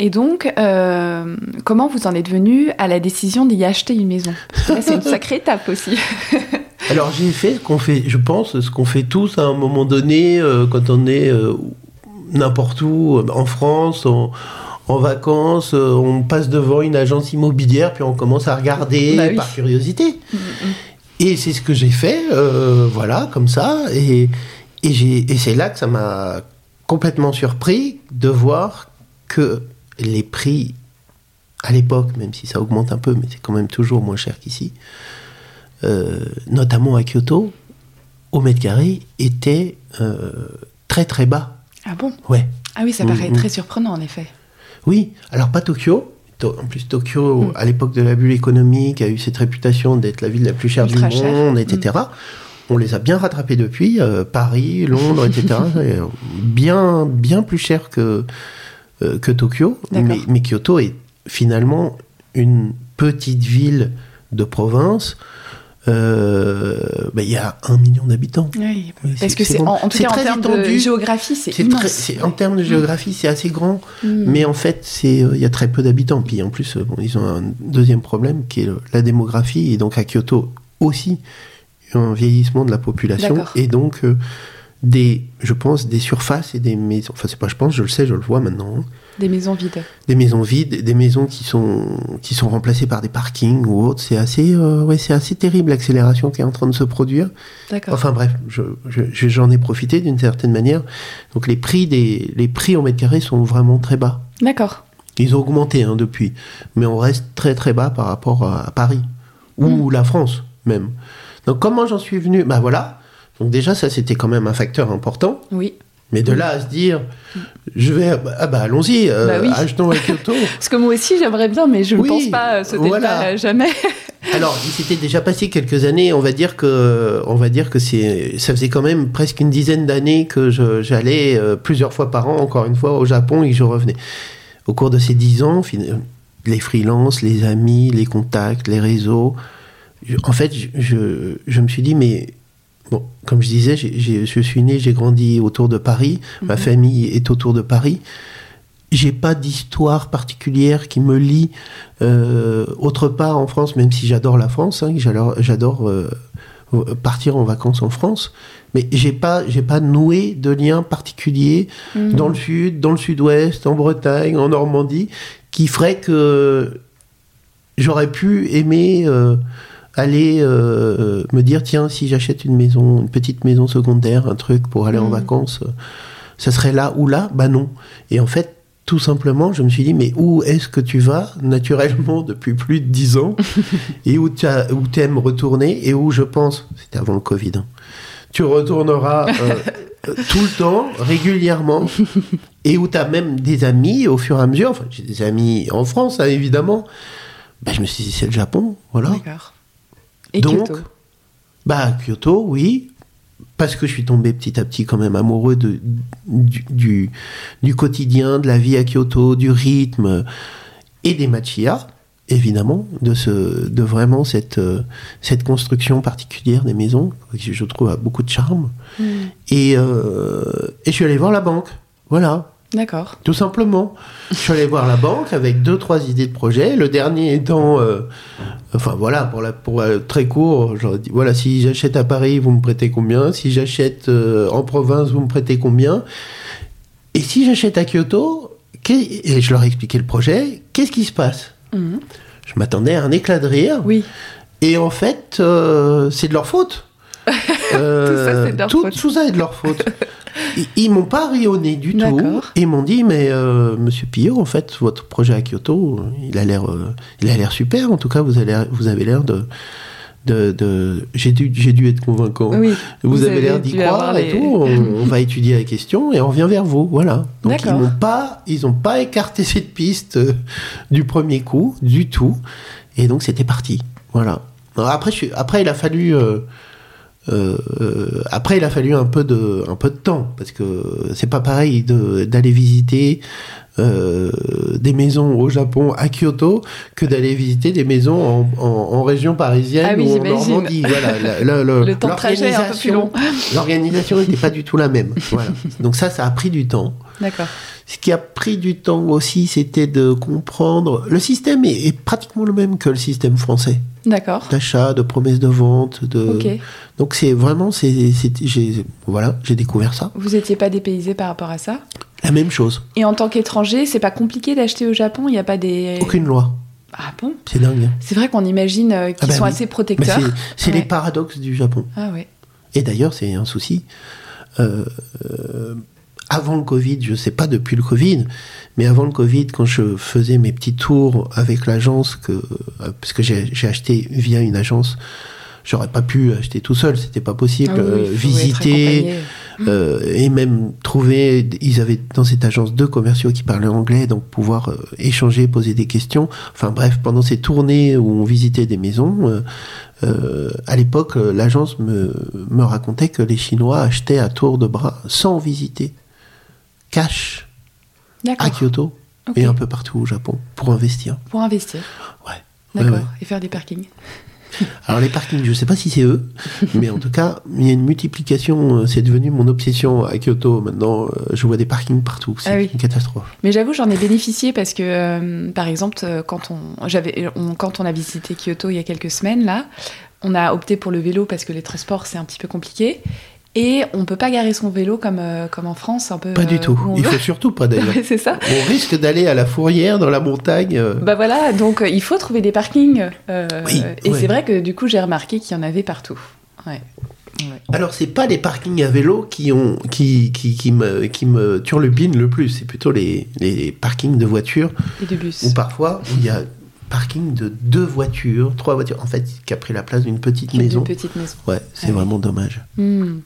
Et donc, euh, comment vous en êtes venu à la décision d'y acheter une maison? C'est une sacrée étape aussi. Alors j'ai fait ce qu'on fait, je pense, ce qu'on fait tous à un moment donné euh, quand on est euh, n'importe où, en France, en, en vacances, euh, on passe devant une agence immobilière puis on commence à regarder Bah oui. par curiosité. Et c'est ce que j'ai fait, euh, voilà, comme ça. Et, et, et c'est là que ça m'a complètement surpris de voir que les prix, à l'époque, même si ça augmente un peu, mais c'est quand même toujours moins cher qu'ici, euh, notamment à Kyoto, au mètre carré, étaient euh, très très bas. Ah bon? Ouais. Ah oui, ça Mm, paraît mm. très surprenant en effet. Oui, alors pas Tokyo. To- En plus, Tokyo, Mm. à l'époque de la bulle économique, a eu cette réputation d'être la ville la plus chère Ultra du monde, etc. On les a bien rattrapés depuis, euh, Paris, Londres, etc. C'est bien, bien plus cher que, euh, que Tokyo. Mais Kyoto est finalement une petite ville de province. Euh, ben, Il y a un million d'habitants. Oui, Oui, parce c'est- que c'est c'est bon. en, tout termes de géographie, c'est immense. en termes de géographie, c'est assez grand. Mm. Mais en fait, c'est euh, il y a très peu d'habitants. Puis en plus, euh, bon, ils ont un deuxième problème qui est le- la démographie. Et donc à Kyoto aussi, un vieillissement de la population. Et donc, euh, des, je pense, des surfaces et des maisons. Enfin, c'est pas je pense, je le sais, je le vois maintenant. hein. Des maisons vides. Des maisons vides, des maisons qui sont, qui sont remplacées par des parkings ou autres. C'est assez, euh, ouais, c'est assez terrible l'accélération qui est en train de se produire. D'accord. Enfin bref, je- je- j'en ai profité d'une certaine manière. Donc les prix, des, les prix au mètre carré sont vraiment très bas. D'accord. Ils ont augmenté hein, depuis, mais on reste très très bas par rapport à, à Paris ou la France même. Donc comment j'en suis venu? Bah voilà. Donc déjà ça c'était quand même un facteur important. Oui. Mais de là à se dire, je vais, ah bah allons-y, euh, Bah oui. achetons à Kyoto. Parce que moi aussi j'aimerais bien, mais je ne Oui, pense pas euh, sauter voilà. euh, jamais. Alors, il s'était déjà passé quelques années. On va dire que, on va dire que c'est, ça faisait quand même presque une dizaine d'années que je- j'allais euh, plusieurs fois par an, encore une fois, au Japon et que je revenais. Au cours de ces dix ans, les freelances, les amis, les contacts, les réseaux. je- en fait, je, je me suis dit, mais bon, comme je disais, je suis né, j'ai grandi autour de Paris. Ma famille est autour de Paris. J'ai pas d'histoire particulière qui me lie euh, autre part en France, même si j'adore la France, hein, j'adore, j'adore euh, partir en vacances en France, mais j'ai pas, j'ai pas noué de lien particulier Mhm. dans le sud, dans le sud-ouest, en Bretagne, en Normandie, qui ferait que j'aurais pu aimer euh, aller euh, me dire tiens si j'achète une maison, une petite maison secondaire, un truc pour aller en Mhm. vacances, euh, ça serait là ou là? Bah non. Et en fait tout simplement, je me suis dit, mais où est-ce que tu vas naturellement depuis plus de dix ans? Et où tu aimes retourner et où je pense, c'était avant le Covid, hein, tu retourneras euh, euh, tout le temps, régulièrement, et où tu as même des amis au fur et à mesure. Enfin, j'ai des amis en France, hein, évidemment. Bah, je me suis dit, c'est le Japon, voilà. D'accord. Et Donc, Kyoto. Bah, Kyoto, oui. parce que je suis tombé petit à petit quand même amoureux de, du, du, du quotidien, de la vie à Kyoto, du rythme et des machia, évidemment, de, ce, de vraiment cette, euh, cette construction particulière des maisons, qui je trouve a beaucoup de charme. Et, euh, et je suis allé voir la banque. Voilà, D'accord. tout simplement. Je suis allé voir la banque avec deux, trois idées de projet. Le dernier étant, euh, enfin voilà, pour, la, pour euh, très court, j'aurais dit, voilà, si j'achète à Paris, vous me prêtez combien? Si j'achète euh, en province, vous me prêtez combien? Et si j'achète à Kyoto, et je leur ai expliqué le projet, qu'est-ce qui se passe? Mhm. Je m'attendais à un éclat de rire. Oui. Et en fait, c'est de leur faute. Euh, c'est de leur tout, faute. tout ça est de leur faute. Ils, m'ont pas ri au nez du tout. Ils m'ont dit, mais euh, Monsieur Pillot, en fait, votre projet à Kyoto, il a l'air, euh, il a l'air super. En tout cas, vous avez, vous avez l'air de, de, de- j'ai dû, j'ai dû être convaincant. Oui. Vous, Vous avez avez l'air d'y croire et les- tout. On, on va étudier la question et on revient vers vous. Voilà. Donc ils n'ont pas, ils ont pas écarté cette piste euh, du premier coup du tout. Et donc c'était parti. Voilà. Alors, après, je après il a fallu. Euh, euh, après, il a fallu un peu de, un peu de temps parce que c'est pas pareil d'aller visiter euh, des maisons au Japon à Kyoto que d'aller visiter des maisons en, en- en région parisienne Ah oui, ou en. Normandie. Voilà, la- la- le- Le temps de trajet est un peu plus long. l'organisation- n'était pas du tout la même. Voilà. Donc ça, ça a pris du temps. D'accord. Ce qui a pris du temps aussi, c'était de comprendre. Le système est, est pratiquement le même que le système français D'accord. d'achat, de promesses de vente. De... Donc c'est vraiment, c'est, voilà, j'ai découvert ça. Vous n'étiez pas dépaysé par rapport à ça? La même chose. Et en tant qu'étranger, c'est pas compliqué d'acheter au Japon Il n'y a pas des. Aucune loi. Ah bon? C'est dingue. C'est vrai qu'on imagine euh, qu'ils Ah bah sont oui. assez Mais protecteurs. c'est, c'est Ouais. les paradoxes du Japon. Ah ouais. Et d'ailleurs, c'est un souci. Euh, euh, avant le Covid, je sais pas depuis le Covid, mais avant le Covid, quand je faisais mes petits tours avec l'agence, que, euh, parce que j'ai acheté via une agence, j'aurais pas pu acheter tout seul, c'était pas possible. Ah oui, Euh, visiter, euh, et même trouver, ils avaient dans cette agence deux commerciaux qui parlaient anglais, donc pouvoir euh, échanger, poser des questions. Enfin bref, pendant ces tournées où on visitait des maisons, euh, à l'époque, l'agence me, me racontait que les Chinois achetaient à tour de bras, sans visiter, cash, à. Kyoto et un peu partout au Japon, pour investir. Pour investir. Ouais. D'accord. Ouais, ouais. Et faire des parkings. Alors les parkings, je sais pas si c'est eux, mais en tout cas, il y a une multiplication. euh, C'est devenu mon obsession à Kyoto. Maintenant, euh, je vois des parkings partout. C'est Ah oui. une catastrophe. Mais j'avoue, j'en ai bénéficié parce que, euh, par exemple, quand on, on- quand on a visité Kyoto il y a quelques semaines, là, on a opté pour le vélo parce que les transports, c'est un petit peu compliqué. Et on peut pas garer son vélo comme, euh, comme en France, un peu. Pas euh, du tout. où on Il veut. faut surtout pas d'ailleurs. C'est ça. On risque d'aller à la fourrière dans la montagne. euh, Bah voilà, donc euh, il faut trouver des parkings. euh, Oui, et ouais. c'est vrai que du coup, j'ai remarqué qu'il y en avait partout. Ouais. Ouais. Alors, c'est pas les parkings à vélo qui, ont, qui, qui, qui me, qui me turlupinent le plus. C'est plutôt les, les parkings de voitures Et de bus. où parfois il y a parking de deux voitures, trois voitures. En fait, qui a pris la place d'une petite Une maison. petite maison. Ouais, c'est Ouais. vraiment dommage. Hmm.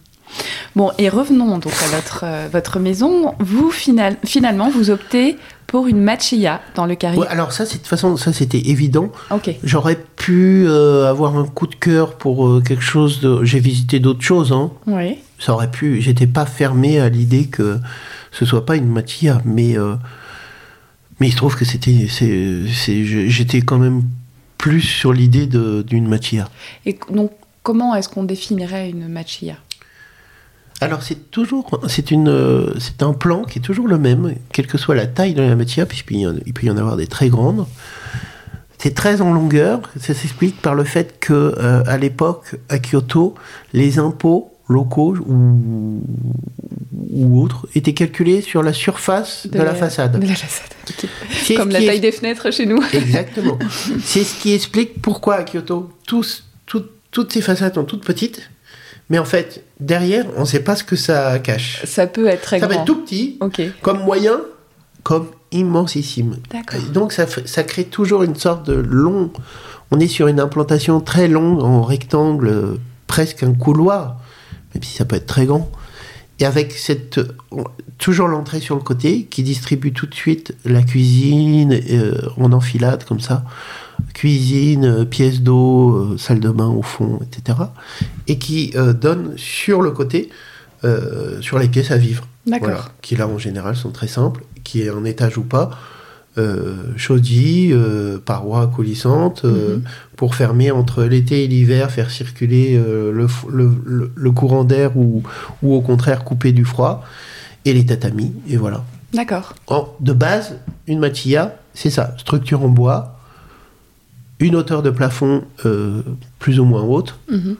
Bon, et revenons donc à votre, euh, votre maison. Vous, final- finalement, vous optez pour une machiya dans le carré. Ouais, alors ça, de toute façon, ça c'était évident. Ok. J'aurais pu euh, avoir un coup de cœur pour euh, quelque chose de. J'ai visité d'autres choses, hein. Oui. Ça aurait pu. J'étais pas fermé à l'idée que ce soit pas une matière, mais mais il se trouve que c'était. J'étais quand même plus sur l'idée d'une matière. Et donc, comment est-ce qu'on définirait une machiya Alors c'est toujours, c'est une, c'est un plan qui est toujours le même, quelle que soit la taille de la matière, puisqu'il peut y en avoir des très grandes. C'est très en longueur. Ça s'explique par le fait que euh, à l'époque à Kyoto, les impôts locaux ou, ou autres étaient calculés sur la surface de, la, façade. De la façade. ok. C'est Comme la taille est- des fenêtres chez nous. Exactement. C'est ce qui explique pourquoi à Kyoto, tous, tout- toutes ces façades sont toutes petites, mais en fait, derrière, on ne sait pas ce que ça cache. Ça peut être très ça va grand. être tout petit, Ok. comme moyen, comme immensissime. Donc ça, ça crée toujours une sorte de long. On est sur une implantation très longue en rectangle, presque un couloir, même si ça peut être très grand. Et avec cette on- toujours l'entrée sur le côté qui distribue tout de suite la cuisine euh, en enfilade comme ça. Cuisine, euh, pièce d'eau, euh, salle de bain au fond, etc. Et qui euh, donne sur le côté, sur les pièces à vivre. D'accord. Voilà, qui là en général sont très simples, qui est en étage ou pas, euh, chaudis, euh, parois coulissantes, euh, Mhm. pour fermer entre l'été et l'hiver, faire circuler le, le- courant d'air ou, ou au contraire couper du froid, et les tatamis, et voilà. D'accord. De base, une machilla, c'est ça, structure en bois, une hauteur de plafond euh, plus ou moins haute, Mhm.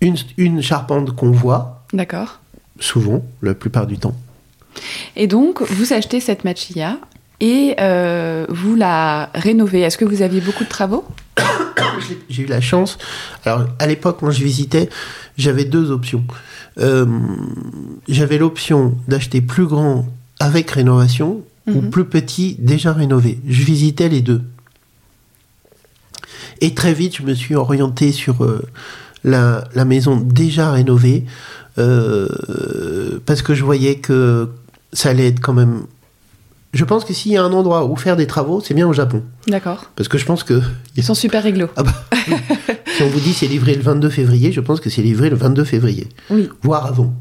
une, une charpente qu'on voit, D'accord. souvent, la plupart du temps. Et donc, vous achetez cette machilla et euh, vous la rénovez. Est-ce que vous aviez beaucoup de travaux J'ai- eu la chance. Alors, à l'époque, quand je visitais, j'avais deux options. Euh, j'avais l'option d'acheter plus grand avec rénovation ou Mhm. plus petit déjà rénové. Je visitais les deux. Et très vite, je me suis orienté sur euh, la, la maison déjà rénovée euh, parce que je voyais que ça allait être quand même. Je pense que s'il y a un endroit où faire des travaux, c'est bien au Japon. D'accord. Parce que je pense que Ils sont super réglo. ah bah, si on vous dit c'est livré le 22 février, je pense que c'est livré le 22 février, Oui. voire avant.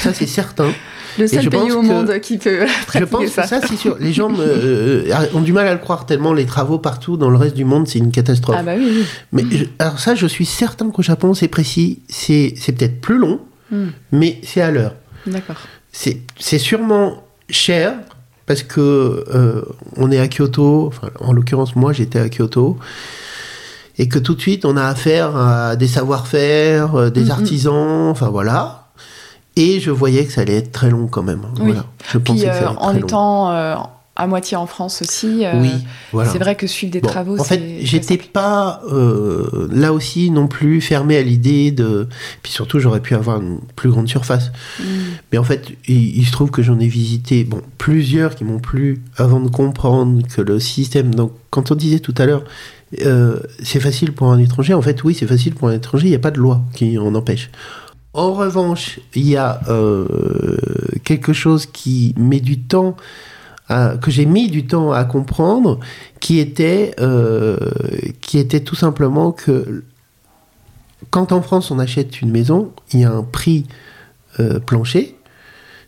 Ça c'est certain. Le seul je pays au que- monde qui peut Je pratiquer pense ça. que ça c'est sûr. Les gens me, euh, ont du mal à le croire tellement les travaux partout dans le reste du monde c'est une catastrophe. Ah bah oui, oui. Mais je- alors ça je suis certain qu'au Japon c'est précis, c'est peut-être plus long, Hmm. mais c'est à l'heure. D'accord. C'est sûrement cher parce que euh, on est à Kyoto, enfin, en l'occurrence moi j'étais à Kyoto, et que tout de suite on a affaire à des savoir-faire, euh, des Mhm. artisans, enfin voilà. Et je voyais que ça allait être très long quand même. Oui. Voilà. Je Puis pensais que ça euh, allait être en très étant euh, à moitié en France aussi, euh, oui, voilà. c'est vrai que suivre des Bon, travaux, en fait, j'étais pas euh, là aussi non plus fermé à l'idée de. Puis surtout, j'aurais pu avoir une plus grande surface. Mm. Mais en fait, il, il se trouve que j'en ai visité bon, plusieurs qui m'ont plu avant de comprendre que le système. Donc, quand on disait tout à l'heure, euh, c'est facile pour un étranger, en fait, oui, c'est facile pour un étranger, il n'y a pas de loi qui en empêche. En revanche, il y a euh, quelque chose qui met du temps, à- que j'ai mis du temps à comprendre, qui était, euh, qui était tout simplement que quand en France on achète une maison, il y a un prix euh, plancher.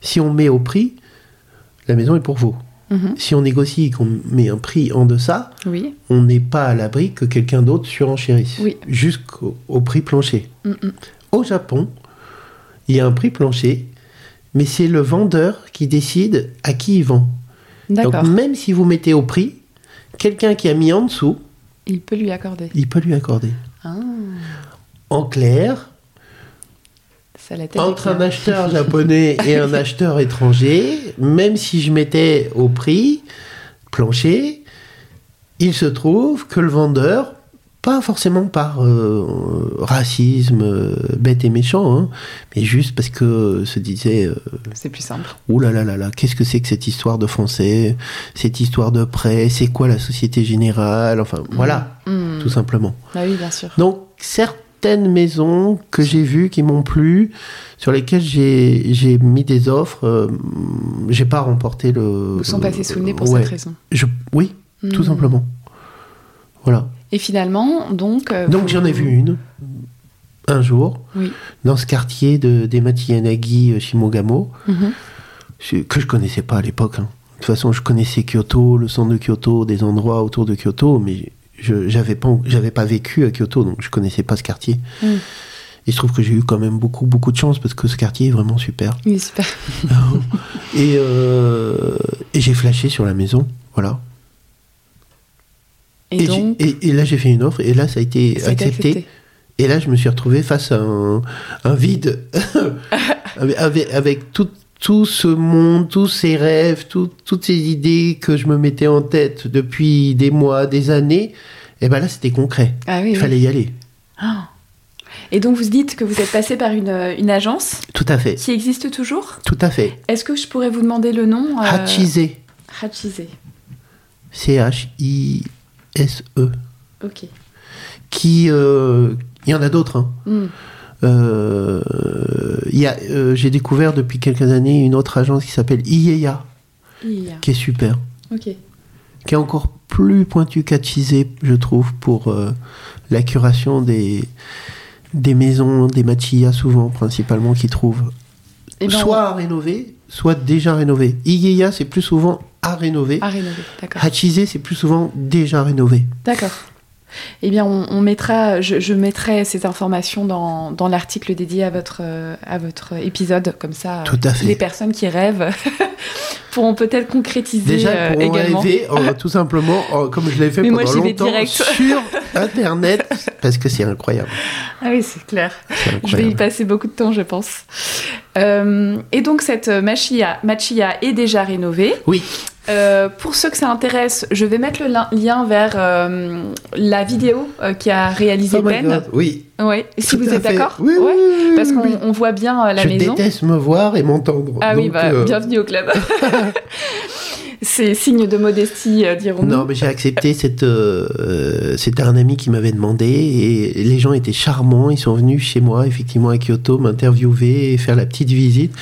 Si on met au prix, la maison est pour vous. Mhm. Si on négocie et qu'on met un prix en deçà, Oui. on n'est pas à l'abri que quelqu'un d'autre surenchérisse. Oui. Jusqu'au au prix plancher. Mm, mm. Au Japon, il y a un prix plancher, mais c'est le vendeur qui décide à qui il vend. Donc même si vous mettez au prix, quelqu'un qui a mis en dessous, Il peut lui accorder. il peut lui accorder. Ah, En clair, ça entre un claire. acheteur japonais et un acheteur étranger, même si je mettais au prix plancher, il se trouve que le vendeur, pas forcément par euh, racisme euh, bête et méchant, hein, mais juste parce que se disait euh, C'est plus simple. Ouh là là là là, qu'est-ce que c'est que cette histoire de français, cette histoire de prêt, c'est quoi la Société Générale, enfin voilà, Mm. tout simplement. Bah oui, bien sûr. Donc certaines maisons que j'ai vues qui m'ont plu, sur lesquelles j'ai mis des offres, j'ai pas remporté le. Vous sont passés sous le nez pour Ouais. cette raison. Je- oui, tout Mm. simplement. Voilà. Et finalement, donc. euh, Donc vous- j'en ai vu une un jour Oui. dans ce quartier de des Yanagi Shimogamo. Mhm. Je- que je connaissais pas à l'époque. hein. De toute façon, je connaissais Kyoto, le centre de Kyoto, des endroits autour de Kyoto, mais je j'avais pas pas vécu à Kyoto, donc je connaissais pas ce quartier. Mm. Il se trouve que j'ai eu quand même beaucoup beaucoup de chance parce que ce quartier est vraiment super. Oui, super. et euh, et j'ai flashé sur la maison, voilà. Et, Et, donc, j'ai- et- et là j'ai fait une offre et là ça a été ça accepté. accepté. Et là, je me suis retrouvé face à un, un vide, avec, tout, tout ce monde, tous ces rêves, tout- toutes ces idées que je me mettais en tête depuis des mois, des années. Et ben là, c'était concret. Ah oui, Il oui. fallait y aller. Ah. Et donc, vous dites que vous êtes passé par une, une agence Tout à fait. qui existe toujours. Tout à fait. Est-ce que je pourrais vous demander le nom euh, Hachise. Hachise. C-H-I-S-E. Ok. Qui. euh, Il y en a d'autres. hein. Hmm. Euh, euh, J'ai découvert depuis quelques années une autre agence qui s'appelle IEA, Il y a. qui est super. Ok. qui est encore plus pointu qu'Achizé, je trouve, pour euh, la curation des, des maisons, des machillas, souvent, principalement, qu'ils trouvent Eh ben, soit à rénover, soit déjà rénové. Ieya, c'est plus souvent à rénover. À rénover, d'accord. Hachizé, c'est plus souvent déjà rénové. D'accord. Eh bien, on, on mettra, je, je mettrai ces informations dans, dans l'article dédié à votre, à votre épisode, comme ça, Tout à fait. les personnes qui rêvent pourront peut-être concrétiser Déjà, euh, également. rêver, euh, tout simplement, euh, comme je l'ai fait Mais moi, pendant vais longtemps, sur Internet, parce que c'est incroyable. Ah oui, c'est clair. Je vais y passer beaucoup de temps, je pense. Euh, et donc, cette machia, machia est déjà rénovée. Oui, Euh, pour ceux que ça intéresse, je vais mettre le lien vers euh, la vidéo qui a réalisé oh Ben. Oui. Ouais. Si vous êtes d'accord Oui, Ouais. oui, Parce qu'on oui. voit bien la je maison. déteste me voir et m'entendre. Ah oui, bah, bienvenue au club. C'est signe de modestie, euh, dirons-nous. Non, mais j'ai accepté. Cette, euh, C'était un ami qui m'avait demandé et les gens étaient charmants. Ils sont venus chez moi, effectivement, à Kyoto, m'interviewer et faire la petite visite.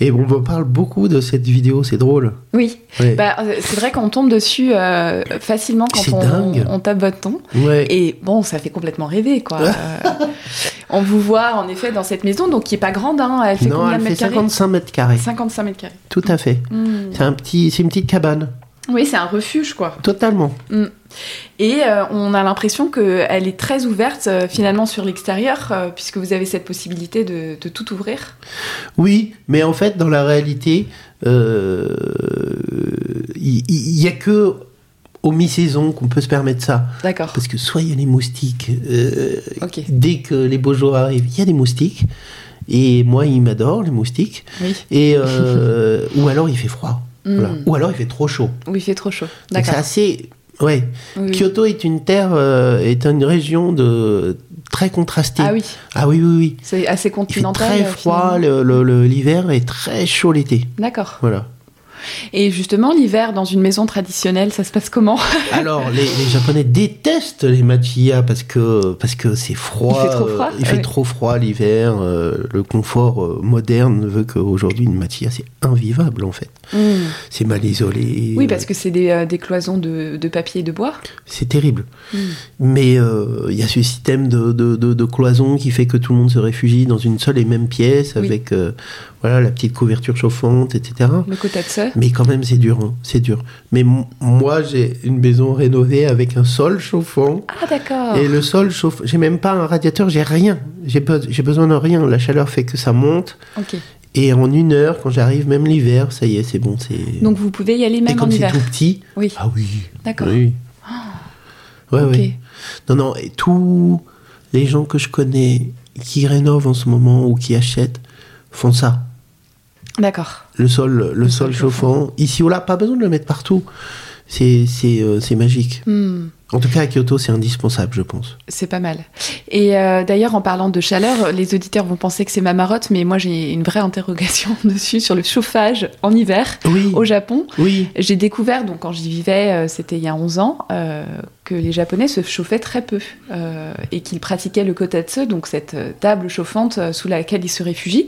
Et on me parle beaucoup de cette vidéo. C'est drôle. Oui, Ouais. bah, euh, c'est vrai qu'on tombe dessus euh, facilement quand on, dingue. on tape votre ton. ouais. Et bon, ça fait complètement rêver, quoi. On vous voit en effet dans cette maison, donc qui est pas grande, hein. Elle fait non, combien elle de fait mètres carrés 55 mètres carrés. 55 mètres carrés. Tout à fait. Hmm. C'est un petit, c'est une petite cabane. Oui, c'est un refuge, quoi. Totalement. Et euh, on a l'impression qu'elle est très ouverte euh, finalement sur l'extérieur, euh, puisque vous avez cette possibilité de, de tout ouvrir. Oui, mais en fait, dans la réalité, il il y, a que au mi-saison qu'on peut se permettre ça. D'accord. Parce que soit il y a les moustiques, euh, dès que les beaux jours arrivent, il y a des moustiques. Et moi, ils m'adorent, les moustiques. Oui. Et, euh, ou alors il fait froid. Voilà. Hmm. Ou alors il fait trop chaud. Oui, il fait trop chaud. Donc c'est D'accord. assez. Ouais. Oui. Kyoto est une terre, euh, est une région de très contrastée. Ah oui, Ah oui, oui, oui. c'est assez Il fait continental. très froid l'hiver et très chaud l'été. D'accord. Voilà. Et justement, l'hiver dans une maison traditionnelle, ça se passe comment Alors, les, les Japonais détestent les machillas parce que parce que c'est froid. Il fait trop froid, euh, il fait ouais. trop froid l'hiver. euh, le confort euh, moderne veut qu'aujourd'hui une machilla c'est invivable en fait. Hmm. C'est mal isolé. Oui, parce que c'est des, des cloisons de, de papier et de bois. c'est terrible. Hmm. Mais il y a ce système de, de, de, de cloison qui fait que tout le monde se réfugie dans une seule et même pièce Oui. avec voilà la petite couverture chauffante, etc. Le Mais quand même, c'est dur, hein, c'est dur. Mais moi, j'ai une maison rénovée avec un sol chauffant. Ah, d'accord. Et le sol chauffe. J'ai même pas un radiateur, j'ai rien. J'ai be- j'ai besoin de rien. La chaleur fait que ça monte. Ok. Et en une heure, quand j'arrive, même l'hiver, ça y est, c'est bon. c'est Donc vous pouvez y aller Et même en comme c'est hiver? tout petit. Oui. Ah oui. D'accord. Oui. Ouais, Ok. ouais. Non, non. Et tous les gens que je connais qui rénovent en ce moment ou qui achètent font ça. D'accord. Le sol, le, Le sol sol chauffant. Ici ou là, pas besoin de le mettre partout. C'est c'est, euh, c'est magique. Hmm. En tout cas, à Kyoto, c'est indispensable, je pense. C'est pas mal. Et euh, d'ailleurs, en parlant de chaleur, les auditeurs vont penser que c'est ma marotte, mais moi j'ai une vraie interrogation dessus sur le chauffage en hiver Oui, au Japon. oui. J'ai découvert, donc quand j'y vivais, euh, c'était il y a 11 ans, euh, que les Japonais se chauffaient très peu euh, et qu'ils pratiquaient le kotatsu, donc cette table chauffante sous laquelle ils se réfugient.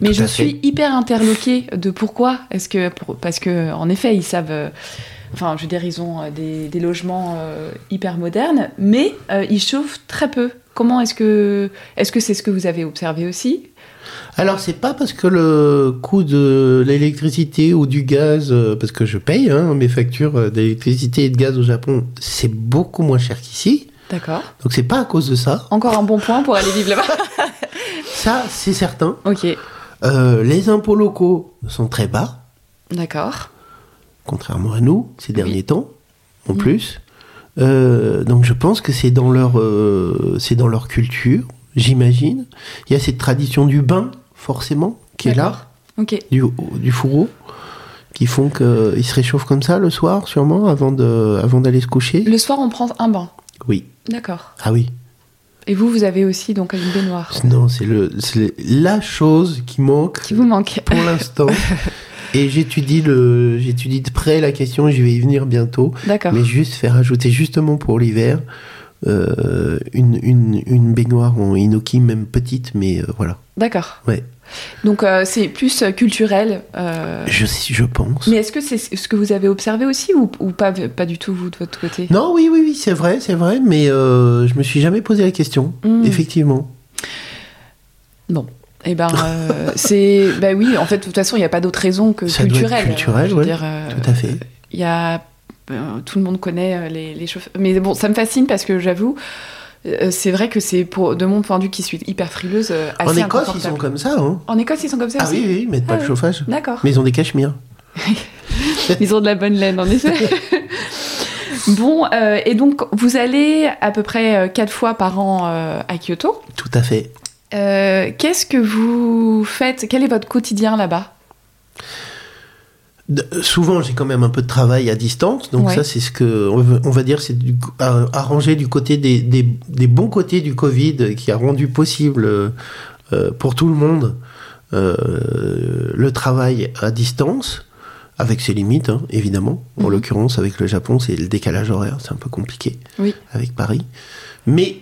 Mais Tout je suis hyper interloquée de pourquoi. Est-ce que pour- parce que en effet, ils savent. Enfin, je veux dire, ils ont euh, des, des logements euh, hyper modernes, mais euh, ils chauffent très peu. Comment est-ce que est-ce que c'est ce que vous avez observé aussi? Alors, c'est pas parce que le coût de l'électricité ou du gaz, parce que je paye hein, mes factures d'électricité et de gaz au Japon, c'est beaucoup moins cher qu'ici. D'accord. Donc, c'est pas à cause de ça. Encore un bon point pour aller vivre là-bas. Ça, c'est certain. ok. Euh, les impôts locaux sont très bas, D'accord. Contrairement à nous, ces derniers temps, en Mm. plus. Euh, donc, je pense que c'est dans leur, euh, c'est dans leur culture, j'imagine. Il y a cette tradition du bain, forcément, qui est là. Du, du fourreau qui font qu'ils se réchauffent comme ça le soir, sûrement, avant de, avant d'aller se coucher. Le soir, on prend un bain. Oui. D'accord. Ah oui. Et vous, vous avez aussi donc une baignoire Non, c'est le, c'est la chose qui manque qui vous manque. pour l'instant. Et j'étudie le, j'étudie de près la question. J'y vais y venir bientôt. D'accord. Mais juste faire ajouter justement pour l'hiver euh, une, une, une baignoire en inoki, même petite, mais euh, voilà. D'accord. Ouais. Donc euh, c'est plus culturel. Je, je pense. Mais est-ce que c'est ce que vous avez observé aussi ou, ou pas, pas du tout vous de votre côté? Non, oui, oui, oui, c'est vrai, c'est vrai, mais je me suis jamais posé la question, Hmm. effectivement. Bon. Eh ben, euh, c'est. Bah oui, en fait, de toute façon, il n'y a pas d'autre raison que Ça culturelle. culturel, Je veux ouais, dire, euh, Tout à fait. Il y a. euh, tout le monde connaît euh, les, les chauffeurs. Mais bon, ça me fascine parce que j'avoue, euh, c'est vrai que c'est, pour, de mon point de vue, qui suis hyper frileuse, euh, assez En Écosse, ils sont comme ça, hein. En Écosse, ils sont comme ça Ah aussi oui, oui, ils mettent pas Ah le ouais. chauffage. D'accord. Mais ils ont des cachemires. Ils ont de la bonne laine, en effet. bon, euh, et donc, vous allez à peu près euh, quatre fois par an euh, à Kyoto. Tout à fait. Euh, qu'est-ce que vous faites? Quel est votre quotidien là-bas? De- souvent, j'ai quand même un peu de travail à distance, donc Ouais. ça, c'est ce que on va, dire, c'est arranger du côté des, des- des bons côtés du Covid qui a rendu possible euh, euh, pour tout le monde euh, le travail à distance, avec ses limites, hein, évidemment. En Mhm. l'occurrence, avec le Japon, c'est le décalage horaire, c'est un peu compliqué Oui. avec Paris, mais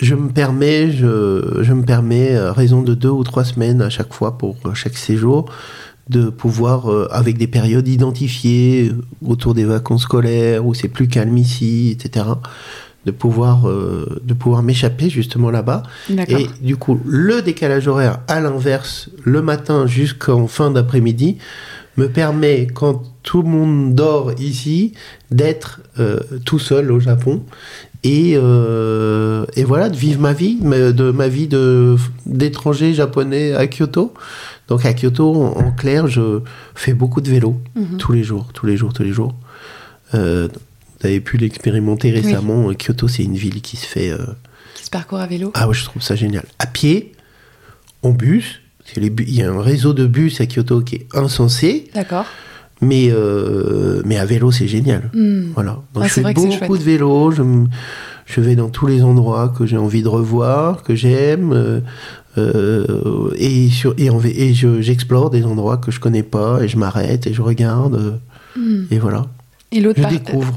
je me permets, je, je me permets, à raison de deux ou trois semaines à chaque fois pour chaque séjour, de pouvoir, euh, avec des périodes identifiées euh, autour des vacances scolaires, où c'est plus calme ici, etc., de pouvoir, euh, de pouvoir m'échapper justement là-bas. Et du coup, le décalage horaire, à l'inverse, le matin jusqu'en fin d'après-midi, me permet, quand tout le monde dort ici, d'être euh, tout seul au Japon. Et, euh, et voilà, de vivre ma vie, de ma vie de- d'étranger japonais à Kyoto. Donc à Kyoto, en, en clair, je fais beaucoup de vélo Mhm. tous les jours, tous les jours, tous les jours. Euh, vous avez pu l'expérimenter récemment. Kyoto, c'est une ville qui se fait euh, Qui se parcourt à vélo ah ouais, je trouve ça génial. À pied, en bus, bu- il y a un réseau de bus à Kyoto qui est insensé, D'accord. Mais, euh, mais à vélo, c'est génial. Hmm. Voilà. Donc Ah, je fais beaucoup de vélo, je, je vais dans tous les endroits que j'ai envie de revoir, que j'aime, euh, euh, et, sur, et, en et je- j'explore des endroits que je connais pas, et je m'arrête, et je regarde, Hmm. et voilà. Et l'autre par-.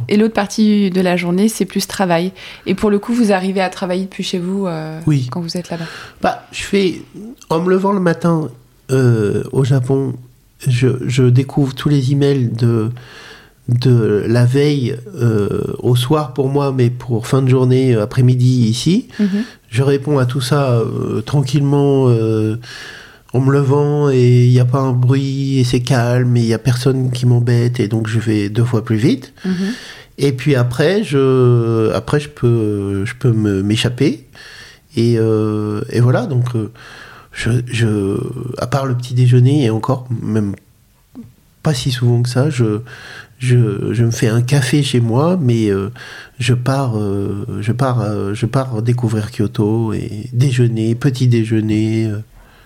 Et l'autre partie de la journée, c'est plus travail. Et pour le coup, vous arrivez à travailler depuis chez vous euh, Oui. quand vous êtes là-bas? Bah, je fais. En me levant le matin euh, au Japon, je, je découvre tous les emails de, de la veille euh, au soir pour moi, mais pour fin de journée, euh, après-midi ici. Mhm. Je réponds à tout ça euh, tranquillement euh, en me levant et il n'y a pas un bruit et c'est calme et il n'y a personne qui m'embête et donc je vais deux fois plus vite. Mhm. Et puis après, je, après, je peux, je peux m'échapper. Et, euh, et voilà, donc, euh, je, je, à part le petit déjeuner, et encore, même pas si souvent que ça, je, je, je me fais un café chez moi, mais euh, je pars, euh, je pars, euh, je pars découvrir Kyoto et déjeuner, petit déjeuner, euh,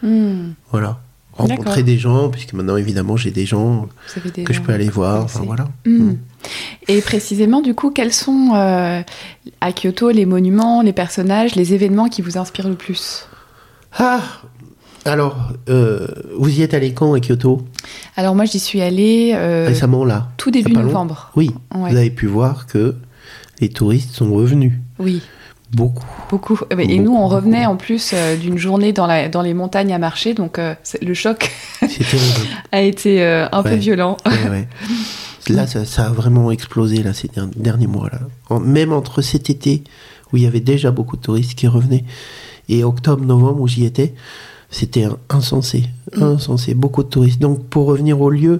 Hmm. voilà. Rencontrer des gens, puisque maintenant, évidemment, j'ai des gens des que je peux aller voir, enfin voilà. Hmm. Et précisément, du coup, quels sont à Kyoto les monuments, les personnages, les événements qui vous inspirent le plus? Ah Alors, euh, vous y êtes allé quand à Kyoto? Alors moi, j'y suis allée euh, Récemment, là tout début novembre. Oui, Ouais. vous avez pu voir que les touristes sont revenus. Oui, Beaucoup. beaucoup. Eh ben, Et nous, on revenait en plus euh, d'une journée dans, la, dans les montagnes à marcher, donc le choc a été un peu violent. Ouais. Là, ça, ça a vraiment explosé là, ces der- derniers mois. Là. En- même entre cet été, où il y avait déjà beaucoup de touristes qui revenaient, et octobre, novembre, où j'y étais, c'était insensé. Mm. Insensé. Beaucoup de touristes. Donc, pour revenir au lieu,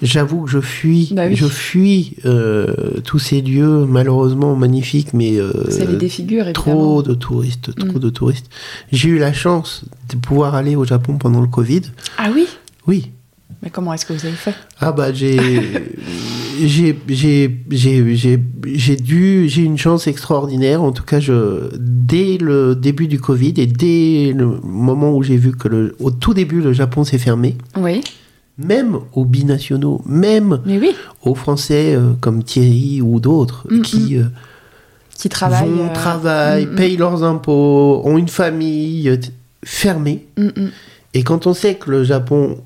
j'avoue que je fuis, Bah oui. je fuis euh, tous ces lieux, malheureusement magnifiques, mais euh, Ça les défigure, évidemment. trop de touristes, trop Mm. de touristes. J'ai eu la chance de pouvoir aller au Japon pendant le Covid. Ah oui? Oui, Mais comment est-ce que vous avez fait? Ah bah j'ai j'ai j'ai j'ai j'ai j'ai dû j'ai une chance extraordinaire en tout cas je dès le début du Covid et dès le moment où j'ai vu que le au tout début le Japon s'est fermé Oui, même aux binationaux même oui, aux Français euh, comme Thierry ou d'autres Mm, qui euh, qui travaillent. vont euh, travaillent mm, mm. payent leurs impôts ont une famille euh, fermée Mm, mm. et quand on sait que le Japon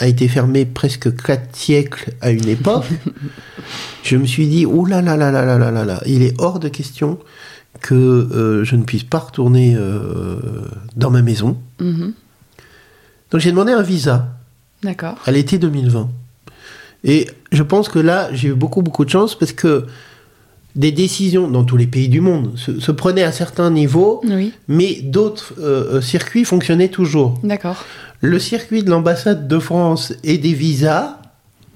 a été fermé presque quatre siècles à une époque, je me suis dit, oh là là là là là là là là, il est hors de question que euh, je ne puisse pas retourner euh, dans ma maison. Mhm. Donc j'ai demandé un visa D'accord. à l'été 2020. Et je pense que là, j'ai eu beaucoup, beaucoup de chance parce que des décisions dans tous les pays du monde se, se prenaient à certains niveaux, Oui, mais d'autres euh, euh, circuits fonctionnaient toujours. d'accord. Le circuit de l'ambassade de France et des visas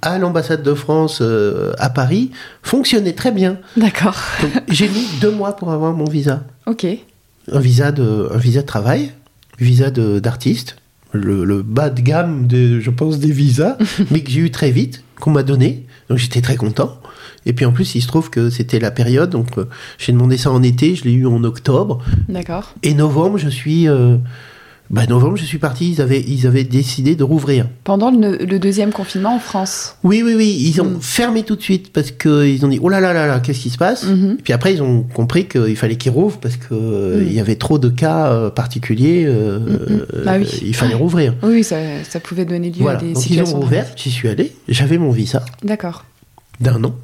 à l'ambassade de France euh, à Paris fonctionnait très bien. D'accord. J'ai mis deux mois pour avoir mon visa. Ok. Un visa de, un visa de travail, visa d'artiste, le, le bas de gamme, de, je pense, des visas, mais que j'ai eu très vite, qu'on m'a donné. Donc j'étais très content. Et puis en plus, il se trouve que c'était la période, donc euh, j'ai demandé ça en été, je l'ai eu en octobre. D'accord. Et novembre, je suis, bah, novembre, je suis parti. Ils avaient, ils avaient décidé de rouvrir. Pendant le, le deuxième confinement en France. Oui, oui, oui. Ils ont Mm. fermé tout de suite parce qu'ils ont dit oh là là là là, qu'est-ce qui se passe? Mhm. Et puis après, ils ont compris qu'il fallait qu'ils rouvrent parce que euh, Mm. il y avait trop de cas euh, particuliers. euh, Mm, mm. euh, Bah oui. Il fallait rouvrir. Oui, ça, ça pouvait donner lieu Voilà. à des Donc ils ont situations. rouvert. J'y suis allé. J'avais mon visa D'accord. d'un an.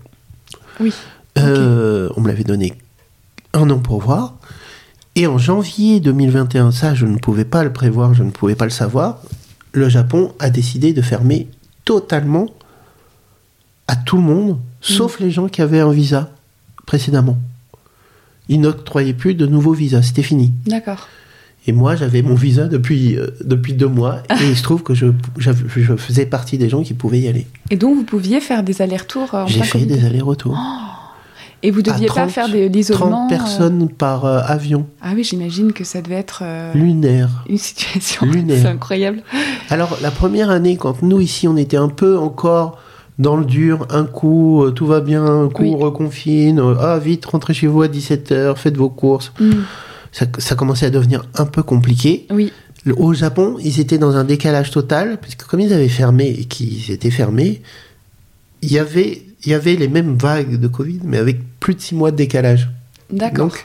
Oui. Euh, On me l'avait donné un an pour voir. Et en janvier 2021, ça, je ne pouvais pas le prévoir, je ne pouvais pas le savoir. Le Japon a décidé de fermer totalement à tout le monde, sauf les gens qui avaient un visa précédemment. Ils n'octroyaient plus de nouveaux visas, c'était fini. D'accord. Et moi, j'avais mon visa depuis, euh, depuis deux mois, et il se trouve que je, faisais partie des gens qui pouvaient y aller. Et donc, vous pouviez faire des allers-retours euh, en J'ai fait des allers-retours. Et vous deviez à pas 30, faire de l'isolement 30 euh, personnes par euh, avion, Ah oui, j'imagine que ça devait être euh, lunaire. une situation. Lunaire. C'est incroyable. Alors, la première année, quand nous, ici, on était un peu encore dans le dur, un coup, tout va bien, un coup, Oui. on reconfine, ah, vite, rentrez chez vous à 17h, faites vos courses. Mm. Ça, ça commençait à devenir un peu compliqué. Oui. Le- Au Japon, ils étaient dans un décalage total, puisque comme ils avaient fermé et qu'ils étaient fermés, il y avait, il y avait les mêmes vagues de Covid, mais avec plus de six mois de décalage. D'accord. Donc,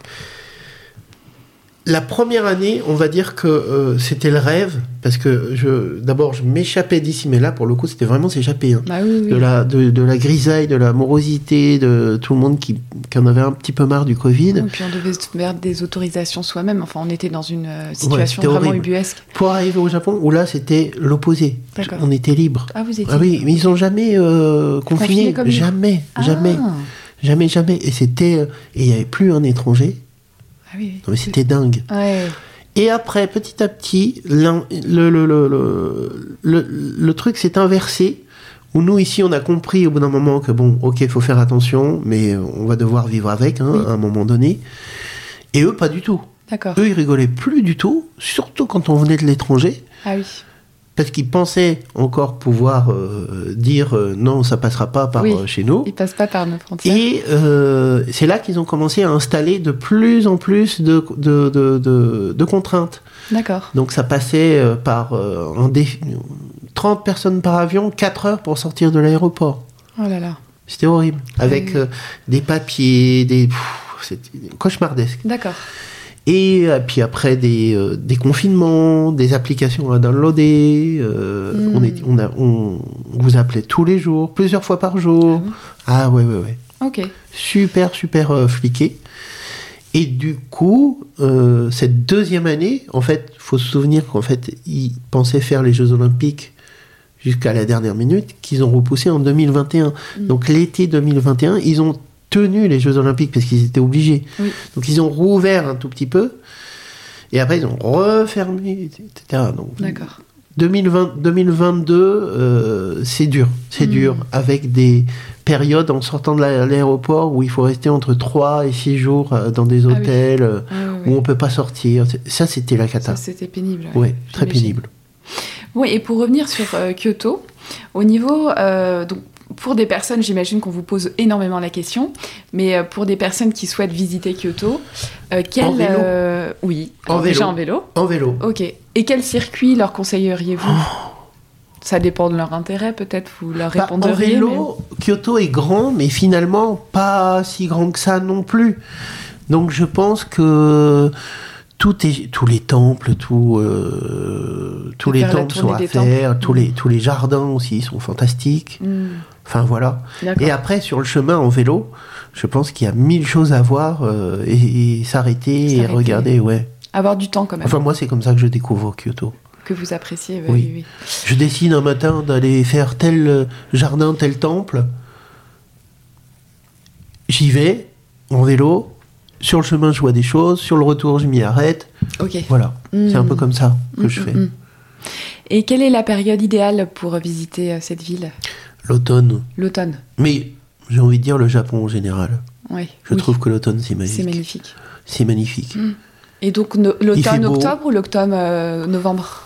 la première année, on va dire que euh, c'était le rêve, parce que je, d'abord, je m'échappais d'ici, mais là, pour le coup, c'était vraiment s'échapper. hein. Bah oui, oui. De, la, de, de la grisaille, de la morosité, de tout le monde qui, qui en avait un petit peu marre du Covid. Et puis on devait se faire des autorisations soi-même. Enfin, on était dans une euh, situation vraiment horrible. ubuesque. Pour arriver au Japon, où là, c'était l'opposé. On était libre. Ah, vous étiez. Ah oui, mais ils ont jamais euh, Confiné confiné, comme nous. jamais, Ah. jamais, jamais, jamais. Et c'était, euh, et il n'y avait plus un étranger. Ah oui. Non mais c'était dingue. Ouais. Et après, petit à petit, le, le, le, le, truc s'est inversé. Où nous, ici, on a compris au bout d'un moment que, bon, ok, il faut faire attention, mais on va devoir vivre avec hein, Oui. à un moment donné. Et eux, pas du tout. D'accord. Eux, ils rigolaient plus du tout, surtout quand on venait de l'étranger, Ah oui. Parce qu'ils pensaient encore pouvoir euh, dire euh, non, ça passera pas par Oui. euh, chez nous. Ils passent pas par nos frontières. Et c'est là qu'ils ont commencé à installer de plus en plus de, de, de, de- de contraintes. D'accord. Donc ça passait par euh, un dé- 30 personnes par avion, 4 heures pour sortir de l'aéroport. Oh là là. C'était horrible. Avec oui. euh, des papiers, des... C'était cauchemardesque. D'accord. Et euh, puis après des, euh, des confinements, des applications à downloader. euh, Mm. on, est, on, a, on, on vous appelait tous les jours, plusieurs fois par jour. Ah ouais, ouais, ouais. Ok. Super, super euh, fliqué. Et du coup, cette deuxième année, en fait, faut se souvenir qu'en fait, ils pensaient faire les Jeux Olympiques jusqu'à la dernière minute, qu'ils ont repoussé en 2021. Mm. Donc l'été 2021, ils ont tenu les Jeux Olympiques parce qu'ils étaient obligés. Oui. Donc ils ont rouvert un tout petit peu. Et après, ils ont refermé, etc. Donc, D'accord. 2020, 2022, euh, c'est dur. C'est Mm. dur. Avec des périodes en sortant de la- l'aéroport où il faut rester entre 3 et 6 jours euh, dans des Ah oui. hôtels euh, ouais, où on peut pas sortir. Ça, c'était la Ça, cata. c'était pénible. Ouais, très pénible. Oui, et pour revenir sur euh, Kyoto, au niveau. euh, donc, pour des personnes, j'imagine qu'on vous pose énormément la question, mais euh, pour des personnes qui souhaitent visiter Kyoto, euh, quel. En vélo euh, oui, En déjà vélo. en vélo. En vélo. Ok. Et quel circuit leur conseilleriez-vous Ça dépend de leur intérêt, peut-être, vous leur Bah, en vélo, Kyoto est grand, mais finalement pas si grand que ça non plus. Donc je pense que tout est, tous les temples, tout, euh, tous les temples sont tournée à faire, tous Mm. les, tous les jardins aussi sont fantastiques. Hmm, Enfin voilà. Et après, sur le chemin en vélo, Je pense qu'il y a mille choses à voir euh, et, et s'arrêter et regarder, ouais. Avoir du temps quand même. Enfin, moi, c'est comme ça que je découvre Kyoto. que vous appréciez. oui, Oui. Je décide un matin d'aller faire tel euh, jardin, tel temple. J'y vais, en vélo. Sur le chemin, je vois des choses. Sur le retour, je m'y arrête. Ok. Voilà. C'est un Mm. peu comme ça que Mm, je mm, fais. Et quelle est la période idéale pour visiter euh, cette ville? L'automne. L'automne. Mais j'ai envie de dire le Japon en général. Oui. Je oui. trouve que l'automne, c'est C'est magnifique. C'est magnifique. Et donc no- l'automne octobre ou l'octobre euh, novembre?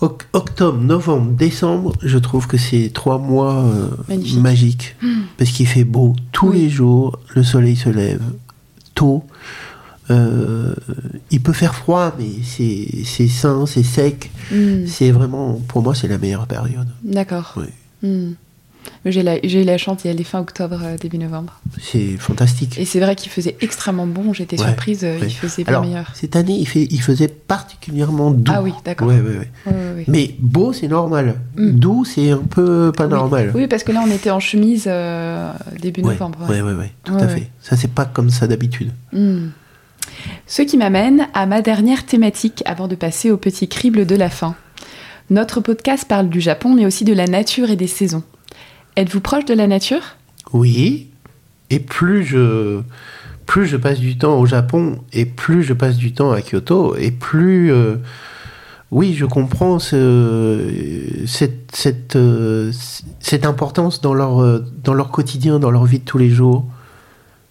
Oc- octobre, novembre, décembre, je trouve que c'est trois mois euh, magiques. Parce qu'il fait beau tous Oui. les jours, le soleil se lève tôt. Euh, il peut faire froid, mais c'est sain, c'est sec. Hmm, C'est vraiment, pour moi, c'est la meilleure période. D'accord. Oui. J'ai eu la chance d'y aller fin octobre, euh, début novembre. C'est fantastique. Et c'est vrai qu'il faisait extrêmement bon. J'étais Ouais, surprise, euh, ouais. il faisait bien Alors, meilleur. cette année, il, fait, il faisait particulièrement doux. Ah oui, d'accord. Ouais. Oui, oui, oui. Mais beau, c'est normal. Mm. Doux, c'est un peu pas Oui. normal. Oui, parce que là, on était en chemise euh, début novembre. ouais, ouais, ouais, tout à fait. Ça, c'est pas comme ça d'habitude. Hmm. Ce qui m'amène à ma dernière thématique avant de passer au petit crible de la fin. Notre podcast parle du Japon, mais aussi de la nature et des saisons. Êtes-vous proche de la nature? Oui. Et plus je, plus je passe du temps au Japon et plus je passe du temps à Kyoto et plus, euh, oui, je comprends ce- cette, cette, euh, cette importance dans leur, euh, dans leur quotidien, dans leur vie de tous les jours.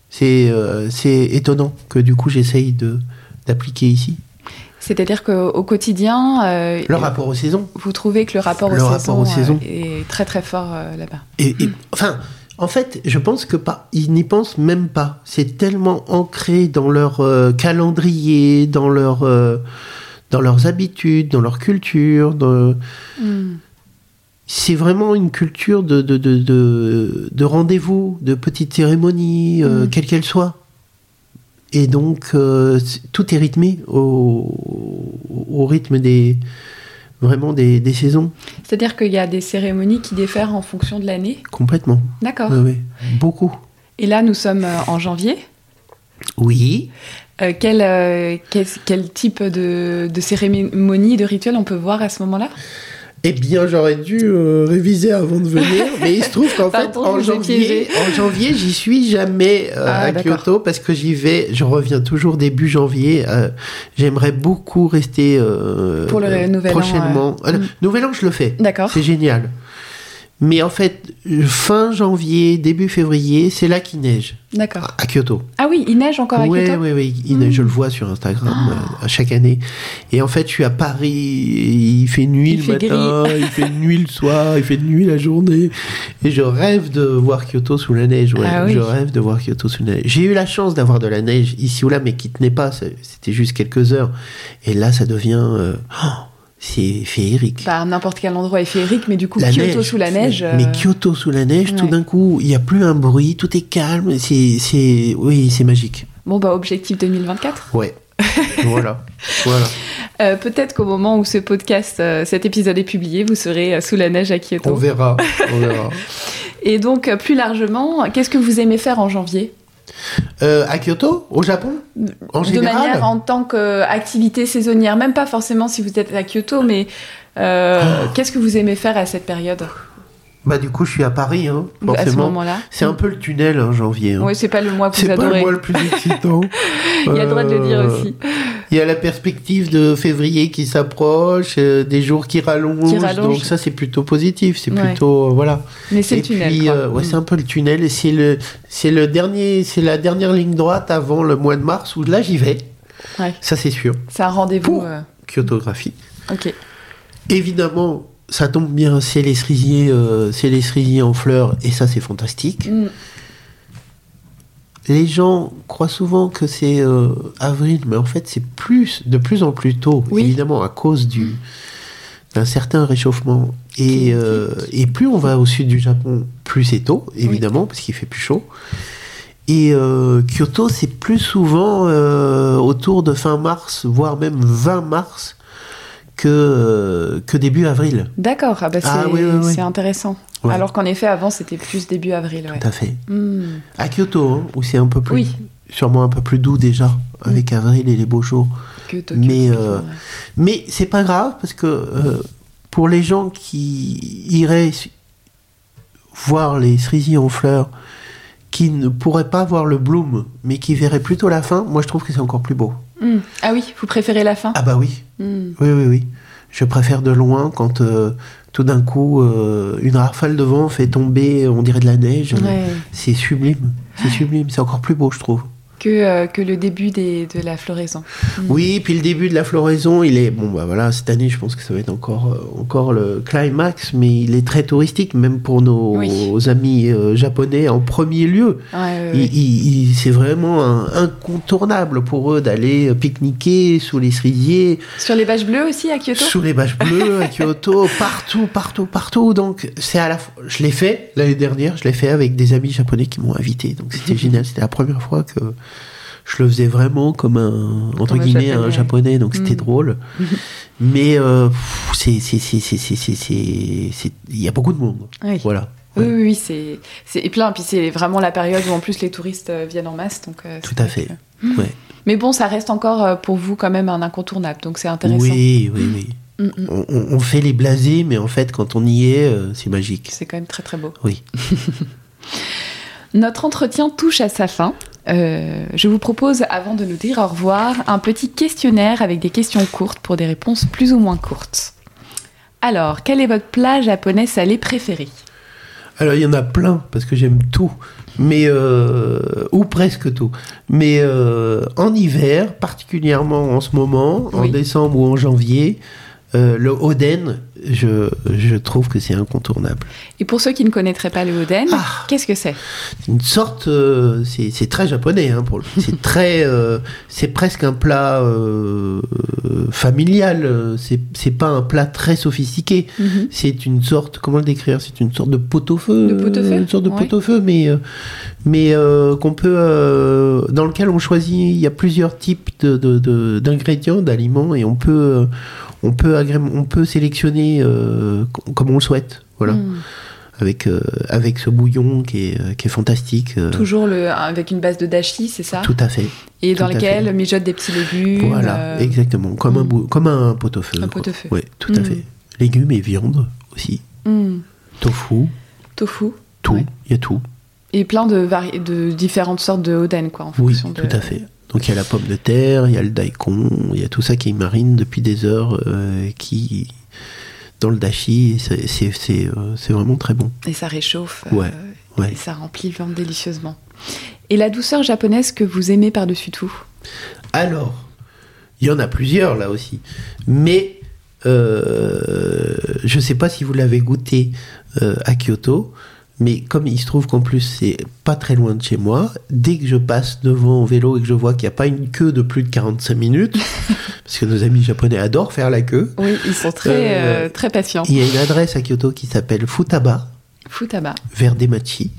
C'est euh, étonnant que du coup j'essaye d'appliquer ici. C'est-à-dire qu'au quotidien, euh, Le rapport aux saisons. vous trouvez que le rapport, Le aux, rapport saisons, aux saisons. euh, est très très fort euh, là-bas. Et, et- enfin, en fait, je pense que pas, ils n'y pensent même pas. C'est tellement ancré dans leur euh, calendrier, dans leur, dans leurs habitudes, dans leur culture. dans- Hmm. C'est vraiment une culture de, de, de, de, de rendez-vous, de petites cérémonies, euh, Mm. quelles qu'elles soient. Et donc, euh, tout est rythmé au, au rythme des vraiment des, des saisons, C'est-à-dire qu'il y a des cérémonies qui diffèrent en fonction de l'année? complètement. D'accord. Oui, oui. Beaucoup. Et là, nous sommes euh, en janvier. Oui. Euh, quel, euh, quel, quel type de, de cérémonie, de rituel on peut voir à ce moment-là? Eh bien, j'aurais dû euh, réviser avant de venir, mais il se trouve qu'en fait, en janvier, en janvier, j'y suis jamais euh, Ah, à. Kyoto parce que j'y vais, je reviens toujours début janvier. euh, J'aimerais beaucoup rester euh, Pour le euh, Nouvel An, prochainement. Euh, Mm. Nouvel An, je le fais. D'accord. C'est génial. Mais en fait, fin janvier, début février, c'est là qu'il neige D'accord. à Kyoto. Ah oui, il neige encore à Kyoto oui, oui. Il neige, je le vois sur Instagram euh, à chaque année. Et en fait, je suis à Paris, il fait nuit Il le fait matin, il fait nuit le soir, il fait nuit la journée. Et je rêve de voir Kyoto sous la neige. Ouais. Ah oui. Je rêve de voir Kyoto sous la neige. J'ai eu la chance d'avoir de la neige ici ou là, mais qui tenait pas. C'était juste quelques heures. Et là, ça devient. euh, oh, c'est féerique. Bah, n'importe quel endroit est féerique, mais du coup, La Kyoto neige, sous la neige. Mais euh, Kyoto sous la neige, tout d'un coup, il n'y a plus un bruit, tout est calme. C'est, c'est, oui, c'est magique. Bon, bah, objectif 2024. Ouais. voilà. Voilà. Euh, Peut-être qu'au moment où ce podcast, euh, cet épisode est publié, vous serez sous la neige à Kyoto. On verra. On verra. Et donc, plus largement, qu'est-ce que vous aimez faire en janvier? Euh, à Kyoto, au Japon, en De général. manière en tant qu'activité saisonnière, même pas forcément si vous êtes à Kyoto, mais euh, Oh. qu'est-ce que vous aimez faire à cette période? Bah du coup, je suis à Paris, hein, à ce forcément. moment-là C'est un peu le tunnel, hein, janvier. hein. Oui, c'est pas le mois que vous c'est pas le adorez. mois le plus excitant. Il y a le droit de le dire Euh, aussi. Il y a la perspective de février qui s'approche, euh, des jours qui rallongent, Qui rallongent. donc ça c'est plutôt positif, c'est Ouais. plutôt euh, voilà. Mais c'est le tunnel. puis quoi. euh, ouais, Mm. c'est un peu le tunnel et c'est le c'est le dernier c'est la dernière ligne droite avant le mois de mars où là j'y vais. Ouais. Ça c'est sûr. C'est un rendez-vous. Kyotographie. Ok. Évidemment, ça tombe bien, c'est les cerisiers, euh, c'est les cerisiers en fleurs, et ça c'est fantastique. Mm. Les gens croient souvent que c'est euh, avril, mais en fait c'est plus, de plus en plus tôt, Oui. évidemment à cause du d'un certain réchauffement. Et, euh, et plus on va au sud du Japon, plus c'est tôt, évidemment, parce qu'il fait plus chaud. Et euh, Kyoto, c'est plus souvent euh, autour de fin mars, voire même 20 mars, que, euh, que début avril. D'accord, ah bah, c'est Ah, oui, oui, oui. c'est intéressant. Ouais. Alors qu'en effet, avant, c'était plus début avril. ouais. Tout à fait. Hmm. À Kyoto, hein, où c'est un peu plus, Oui, sûrement un peu plus doux déjà, avec avril et les beaux jours. Mais, euh, ouais. Mais c'est pas grave parce que euh, pour les gens qui iraient voir les cerisiers en fleurs, qui ne pourraient pas voir le bloom, mais qui verraient plutôt la fin, moi je trouve que c'est encore plus beau. Hmm. Ah oui, vous préférez la fin Ah bah oui, Hmm. oui, oui, oui. Je préfère de loin quand euh, tout d'un coup euh, une rafale de vent fait tomber, on dirait de la neige. Ouais. C'est sublime, c'est sublime, c'est encore plus beau, je trouve. Que, euh, que le début des, de la floraison. Oui, puis le début de la floraison, il est bon. Bah voilà, cette année, je pense que ça va être encore euh, encore le climax, mais il est très touristique, même pour nos Oui. amis euh, japonais en premier lieu. Ouais, Il- ouais. il- il- c'est vraiment un- incontournable pour eux d'aller pique-niquer sous les cerisiers, Sur les bâches bleues aussi à Kyoto? Sous les bâches bleues à Kyoto, partout, partout, partout. Donc c'est à la fois, je l'ai fait l'année dernière, je l'ai fait avec des amis japonais qui m'ont invité. Donc c'était génial. C'était la première fois que je le faisais vraiment comme un, entre guillemets, un japonais, donc c'était mm. drôle. Mais euh, c'est, il y a beaucoup de monde. Oui. Voilà. Oui, oui, c'est, c'est plein. Puis c'est vraiment la période où en plus les touristes euh, viennent en masse. Donc, euh, Tout à fait. Mais bon, ça reste encore euh, pour vous quand même un incontournable, donc c'est intéressant. Oui, oui, oui. Mm, mm. On, on, fait les blasés, mais en fait, quand on y est, c'est magique. C'est quand même très très beau. Oui. Notre entretien touche à sa fin. Euh, je vous propose, avant de nous dire au revoir, un petit questionnaire avec des questions courtes pour des réponses plus ou moins courtes. Alors, quel est votre plat japonais salé préféré Alors, il y en a plein, parce que j'aime tout. Mais, euh, ou presque tout. Mais euh, en hiver, particulièrement en ce moment, en décembre ou en janvier, euh, le oden, je, je trouve que c'est incontournable. Et pour ceux qui ne connaîtraient pas le oden, Ah. qu'est-ce que c'est? C'est une sorte, euh, c'est c'est très japonais hein, pour. C'est très, euh, c'est presque un plat euh, familial. C'est c'est pas un plat très sophistiqué. Mhm. C'est une sorte, comment le décrire? C'est une sorte de pot-au-feu. De pot-au-feu Une sorte de Ouais. pot-au-feu, mais, euh, mais euh, qu'on peut, euh, dans lequel on choisit. Il y a plusieurs types de- de- de- d'ingrédients, d'aliments, et on peut, euh, on peut, on peut sélectionner euh, com- comme on le souhaite. Voilà, Mm. avec euh, avec ce bouillon qui est euh, qui est fantastique. Toujours le, avec une base de dashi, c'est ça? Tout à fait. Et dans lequel mijote des petits légumes. Voilà, exactement, comme un mm. bou- comme un pot-au-feu. Un pot-au-feu. Ouais, tout à Mm. fait. Légumes et viande aussi. Tofu, Tofu. tout. Il Ouais. y a tout. Et plein de, de différentes sortes de oden, quoi, en Oui, fonction de... tout à fait. Donc il y a la pomme de terre, il y a le daikon, il y a tout ça qui marine depuis des heures, euh, qui dans le dashi, c'est euh, c'est vraiment très bon. Et ça réchauffe. Ouais, euh, ouais. Et ça remplit le ventre délicieusement. Et la douceur japonaise que vous aimez par-dessus tout? Alors, il y en a plusieurs là aussi, mais euh, je sais pas si vous l'avez goûté à Kyoto. Mais comme il se trouve qu'en plus c'est pas très loin de chez moi, dès que je passe devant en vélo et que je vois qu'il n'y a pas une queue de plus de 45 minutes, parce que nos amis japonais adorent faire la queue, Oui, ils sont très, Euh, euh, très patients. Il y a une adresse à Kyoto qui s'appelle Futaba, Futaba. vers Demachi,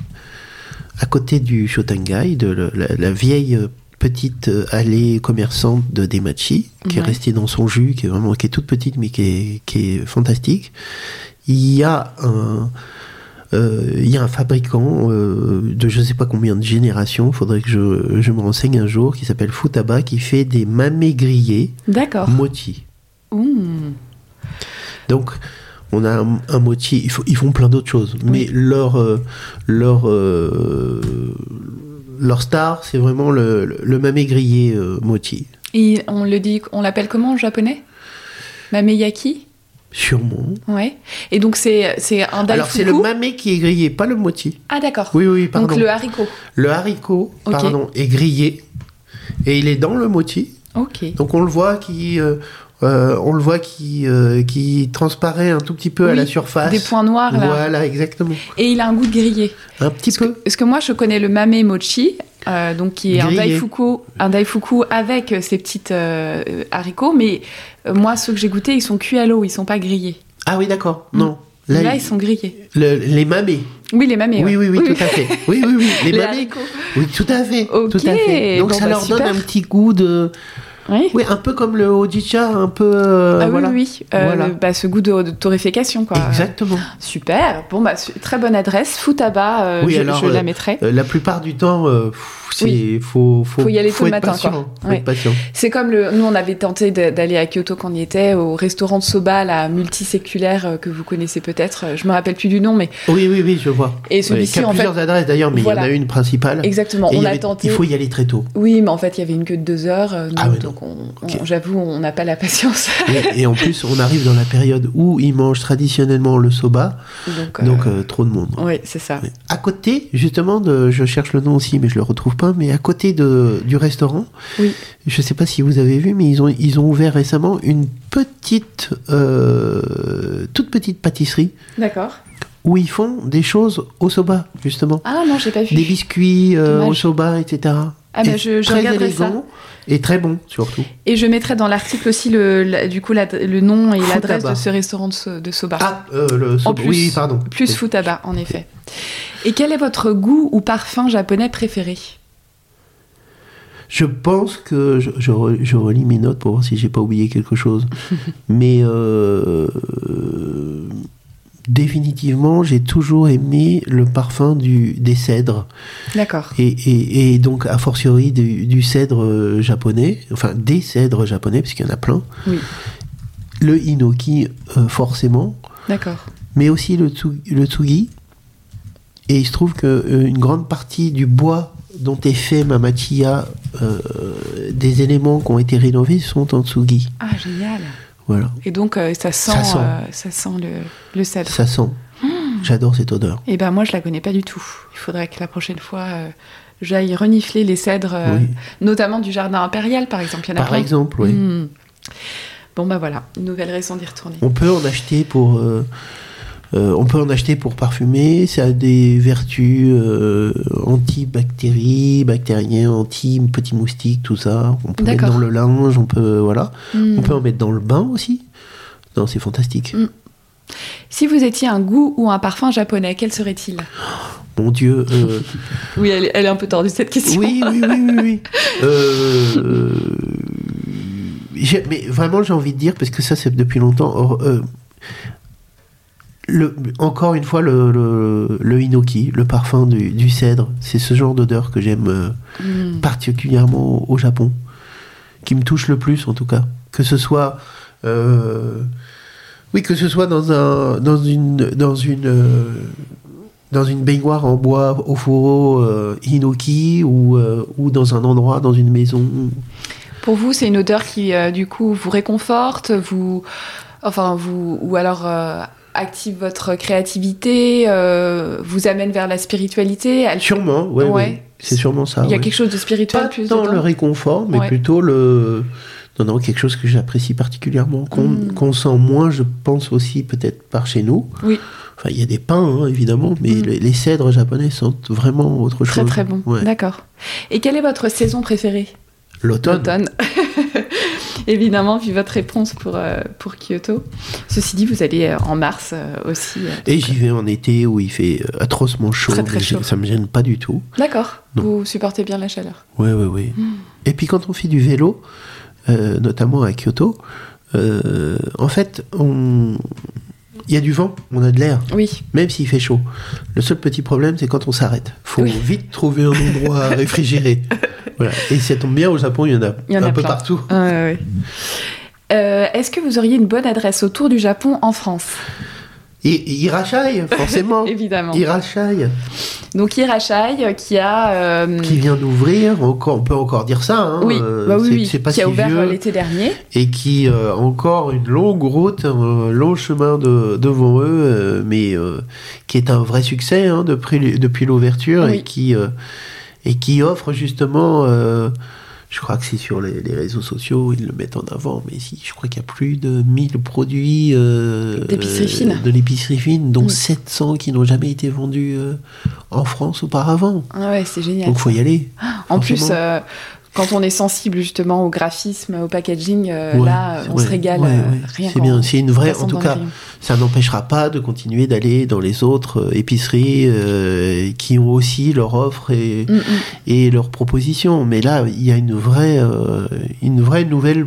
à côté du Shotengai, de le- la, la vieille petite allée commerçante de Demachi, qui est restée dans son jus, qui est vraiment qui est toute petite mais qui est, qui est fantastique. Il y a un il y a un fabricant euh, de je sais pas combien de générations, faudrait que je, je me renseigne un jour, qui s'appelle Futaba, qui fait des mamés grillés D'accord. mochi. Mmh. Donc, on a un, un. Ils, font- ils font plein d'autres choses, mais leur euh, leur euh, leur star, c'est vraiment le, le, le mamé grillé euh. Et on le dit, on l'appelle comment en japonais? Mameyaki Sûrement. Ouais. Et donc c'est c'est un daifuku. Alors c'est le mamé qui est grillé, pas le mochi. Ah d'accord. Oui, oui, pardon. donc le haricot. Le haricot, Ok. pardon, est grillé et il est dans le mochi. Ok. Donc on le voit qui euh, euh, on le voit qui euh, qui transparaît un tout petit peu à Oui, la surface. Des points noirs là. Voilà, exactement. Et il a un goût de grillé. Un petit Parce peu. que, parce que moi je connais le mame mochi, euh, donc qui est un Grillé. daifuku, un daifuku avec euh, ces petites euh, haricots, mais euh, moi ceux que j'ai goûtés ils sont cuits à l'eau, ils sont pas grillés. Ah oui, d'accord. Non. Là, Là, ils sont grillés. le- les mamés. Oui les mamés. Oui, ouais. oui, oui, tout à fait. Oui, oui, oui. Les, Les mamés. haricots. Oui, tout à fait. Tout à fait. Donc bon, ça bah, leur donne un petit goût de. Oui. Oui, un peu comme le Odicha, un peu. euh, ah oui, voilà. oui. Euh, Voilà. le- bah, ce goût de, de torréfaction, quoi. Exactement. Super. Bon, bah, très bonne adresse. Foutaba, euh, Oui, je, alors, je la mettrai. La plupart du temps, pff, c'est Oui. faut, faut, Faut y aller faut tôt le matin, Ouais. C'est comme le. Nous, on avait tenté d'aller à Kyoto quand on y était, au restaurant de soba, la multiséculaire, euh, que vous connaissez peut-être. Euh, Je me rappelle plus du nom, mais. Oui, oui, oui, je vois. Et celui-ci, il y a en fait. plusieurs adresses d'ailleurs, mais Voilà. il y en a une principale. Exactement. Et on a avait- tenté. Il faut y aller très tôt. Oui, mais en fait, il y avait une queue de deux heures. euh, Ah ouais, donc, j'avoue, on n'a pas la patience. et, et en plus, on arrive dans la période où ils mangent traditionnellement le soba, donc, euh, donc euh, trop de monde. oui, c'est ça. À côté, justement, de, je cherche le nom aussi, mais je le retrouve pas. Mais à côté de, du restaurant, Oui. je sais pas si vous avez vu, mais ils ont ils ont ouvert récemment une petite, euh, toute petite pâtisserie D'accord. où ils font des choses au soba, justement, Ah non, j'ai pas vu. des biscuits euh, au soba, etc. Ah bah, je- je très regarderai ça. élégant et très bon surtout. Et je mettrai dans l'article aussi le, la- du coup, la- le nom et l'adresse de ce restaurant de soba. Ah, euh, le soba. plus. oui, pardon. Plus Futaba, en effet. Et quel est votre goût ou parfum japonais préféré? Je pense que je, je, re- je relis mes notes pour voir si j'ai pas oublié quelque chose. Mais euh, euh, définitivement, j'ai toujours aimé le parfum du, des cèdres. D'accord. Et, et, et donc, a fortiori, du, du cèdre euh, japonais, enfin des cèdres japonais, parce qu'il y en a plein. Oui. Le hinoki, euh, forcément, D'accord. mais aussi le, tsu- le tsugi. Et il se trouve qu'une grande partie du bois dont est fait ma machiya, euh, des éléments qui ont été rénovés sont en tsugi. Ah, génial. Voilà, Et donc, euh, ça sent, Ça sent. euh, ça sent le, le cèdre. ça sent. J'adore cette odeur. Et ben moi, je la connais pas du tout. Il faudrait que la prochaine fois, euh, j'aille renifler les cèdres, Oui. notamment du jardin impérial, par exemple. Il y en a Par plein. exemple, oui. Hmm. Bon, bah voilà, une nouvelle raison d'y retourner. On peut en acheter pour. Euh, on peut en acheter pour parfumer. Ça a des vertus euh, antibactéries, bactériens, anti-petits moustiques, tout ça. On peut mettre dans le linge, on peut voilà. Hmm. On peut en mettre dans le bain aussi. Non, c'est fantastique. Mm. Si vous étiez un goût ou un parfum japonais, quel serait-il? Mon Dieu. euh, Oui, elle est, elle est un peu tordue cette question. oui, oui, oui, oui. oui. Euh, mais vraiment, j'ai envie de dire parce que ça, c'est depuis longtemps. or, euh, le, encore une fois, le, le, le hinoki, le parfum du, du cèdre, c'est ce genre d'odeur que j'aime euh, Hmm. particulièrement au, Japon, qui me touche le plus en tout cas. Que ce soit, euh, oui, que ce soit dans un, dans une, dans une, euh, dans une baignoire en bois au fourreau euh, hinoki ou, euh, ou dans un endroit, dans une maison. Pour vous, c'est une odeur qui, euh, du coup, vous réconforte, vous, enfin, vous, ou alors active votre créativité, euh, vous amène vers la spiritualité. Elle- Sûrement, ouais, Ouais. ouais. c'est sûrement ça. Il y a ouais. quelque chose de spirituel Pas plus dedans le réconfort, mais plutôt le. Non, non, quelque chose que j'apprécie particulièrement, qu'on Mm. qu'on sent moins, je pense aussi, peut-être par chez nous. Oui. Enfin, il y a des pins, hein, évidemment, mais Mm. les, les cèdres japonais sentent vraiment autre Très chose. très bon. Ouais. D'accord. Et quelle est votre saison préférée? L'automne. Évidemment, vu votre réponse pour, euh, pour Kyoto. Ceci dit, vous allez euh, en mars euh, aussi. Et j'y vais en été où il fait atrocement chaud, Très, très chaud. ça me gêne pas du tout. D'accord. Vous supportez bien la chaleur. Ouais, ouais, ouais. Mm. Et puis quand on fait du vélo, notamment à Kyoto, en fait, on... il y a du vent, on a de l'air, Oui. même s'il fait chaud. Le seul petit problème, c'est quand on s'arrête. Faut Oui. vite trouver un endroit réfrigéré. Voilà. Et ça tombe bien, au Japon, il y en a, Il y en un a peu plein. partout. Euh, Est-ce que vous auriez une bonne adresse autour du Japon en France? Hirachai, forcément. Évidemment. Hirachai, Donc euh, qui a euh, qui vient d'ouvrir, on peut encore dire ça. Hein, oui, euh, bah oui, oui, pas qui a ouvert euh, l'été dernier. et qui euh, encore une longue route, un long chemin de- devant eux, euh, mais qui est un vrai succès hein, depuis, depuis l'ouverture Oui. et qui et qui offre justement, je crois que c'est sur les, les réseaux sociaux, ils le mettent en avant, mais si, je crois qu'il y a plus de 1000 produits euh, fine. de l'épicerie fine, dont Mm. 700 qui n'ont jamais été vendus euh, en France auparavant. Ah ouais, c'est génial. Donc faut y aller. En plus, forcément. Quand on est sensible justement au graphisme, au packaging, euh, Ouais, là, on ouais, se régale ouais, euh, rien C'est bien, c'est une vraie. En tout cas, ça n'empêchera pas de continuer d'aller dans les autres euh, épiceries euh, qui ont aussi leur offre et, Mm, mm. et leurs propositions. Mais là, il y a une vraie, euh, une vraie nouvelle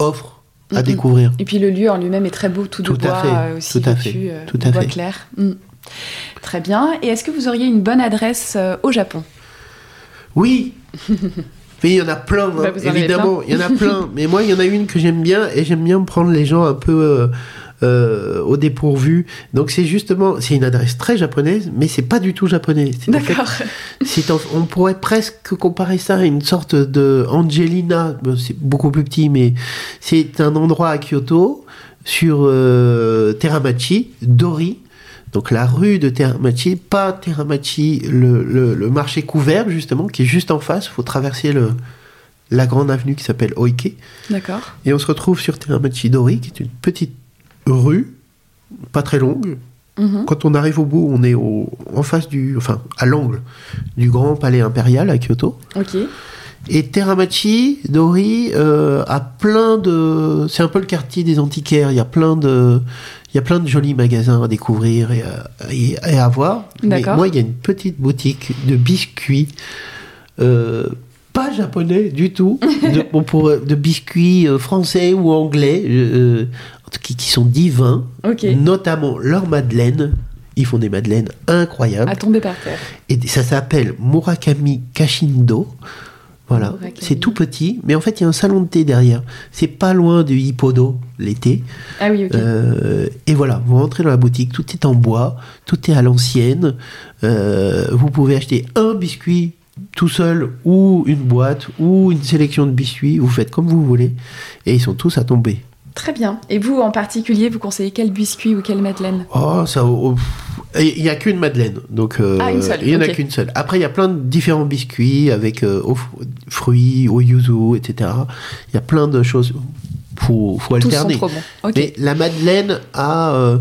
offre à Mm, mm. découvrir. Et puis le lieu en lui-même est très beau, tout de Tout à bois fait, aussi tout à fait, tout de à fait. clair. Mm. Très bien. Et est-ce que vous auriez une bonne adresse au Japon? Oui Mais il y en a plein, hein, Bah, évidemment, il y en a plein. Mais moi, il y en a une que j'aime bien, et j'aime bien prendre les gens un peu euh, euh, au dépourvu. Donc c'est justement, c'est une adresse très japonaise, mais c'est pas du tout japonais. D'accord. on pourrait presque comparer ça à une sorte de Angelina. C'est beaucoup plus petit, mais c'est un endroit à Kyoto sur euh, Teramachi, Dori. Donc la rue de Teramachi, pas Teramachi, le, le- le marché couvert justement, qui est juste en face. Il faut traverser le, la grande avenue qui s'appelle Oike. D'accord. Et on se retrouve sur Teramachi Dori, qui est une petite rue, pas très longue. Mhm. Quand on arrive au bout, on est au, en face du, enfin, à l'angle du grand palais impérial à Kyoto. Ok. Et Teramachi Dori euh, a plein de, c'est un peu le quartier des antiquaires. Il y a plein de, il y a plein de jolis magasins à découvrir et à, et- et à voir. Mais moi, il y a une petite boutique de biscuits. euh, pas japonais du tout, de, bon, pour, euh, de biscuits euh, français ou anglais, euh, qui, qui sont divins, notamment leur madeleine. Ils font des madeleines incroyables. À tomber par terre. Et ça s'appelle Murakami Kashindo. Voilà, c'est tout petit, mais en fait il y a un salon de thé derrière. C'est pas loin du Hippodo l'été. Ah oui, ok. Euh, et voilà, vous rentrez dans la boutique, tout est en bois, tout est à l'ancienne. Euh, vous pouvez acheter un biscuit tout seul ou une boîte ou une sélection de biscuits. Vous faites comme vous voulez, et ils sont tous à tomber. Très bien. Et vous, en particulier, vous conseillez quel biscuit ou quelle madeleine? Oh, ça. oh, Il n'y a qu'une madeleine, donc euh, Ah, une seule, il n'y en a qu'une seule. Après, il y a plein de différents biscuits avec euh, aux fr- fruits, au yuzu, etc. Il y a plein de choses. Faut, faut Tous sont alterner. trop bons. Ok. Mais la madeleine a.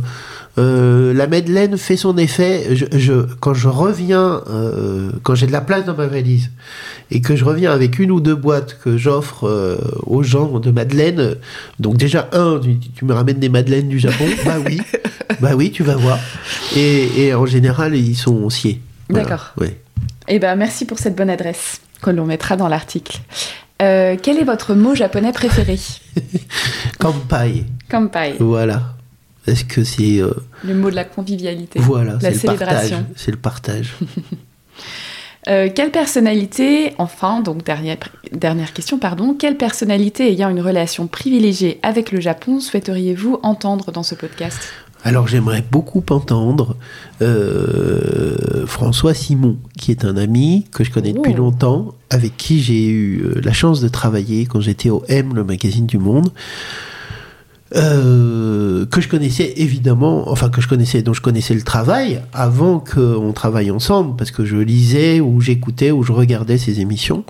euh, la madeleine fait son effet. Je, je- quand je reviens, euh, quand j'ai de la place dans ma valise et que je reviens avec une ou deux boîtes que j'offre euh, aux gens de madeleine, donc déjà un, tu, tu me ramènes des madeleines du Japon, bah oui, bah oui, tu vas voir. Et, et en général, ils sont sciés. Voilà. D'accord. Ouais. Eh ben, merci pour cette bonne adresse que l'on mettra dans l'article. Quel est votre mot japonais préféré? Kampai, Kampai, voilà. Est-ce que c'est euh, le mot de la convivialité. voilà, La c'est le partage, célébration. c'est le partage. Euh, quelle personnalité, enfin, donc dernière, dernière question, pardon, quelle personnalité ayant une relation privilégiée avec le Japon souhaiteriez-vous entendre dans ce podcast? Alors j'aimerais beaucoup entendre euh, François Simon, qui est un ami que je connais depuis Oh. longtemps, avec qui j'ai eu la chance de travailler quand j'étais au M, le magazine du Monde. Euh, que je connaissais évidemment, enfin que je connaissais, dont je connaissais le travail avant qu'on travaille ensemble, parce que je lisais ou j'écoutais ou je regardais ses émissions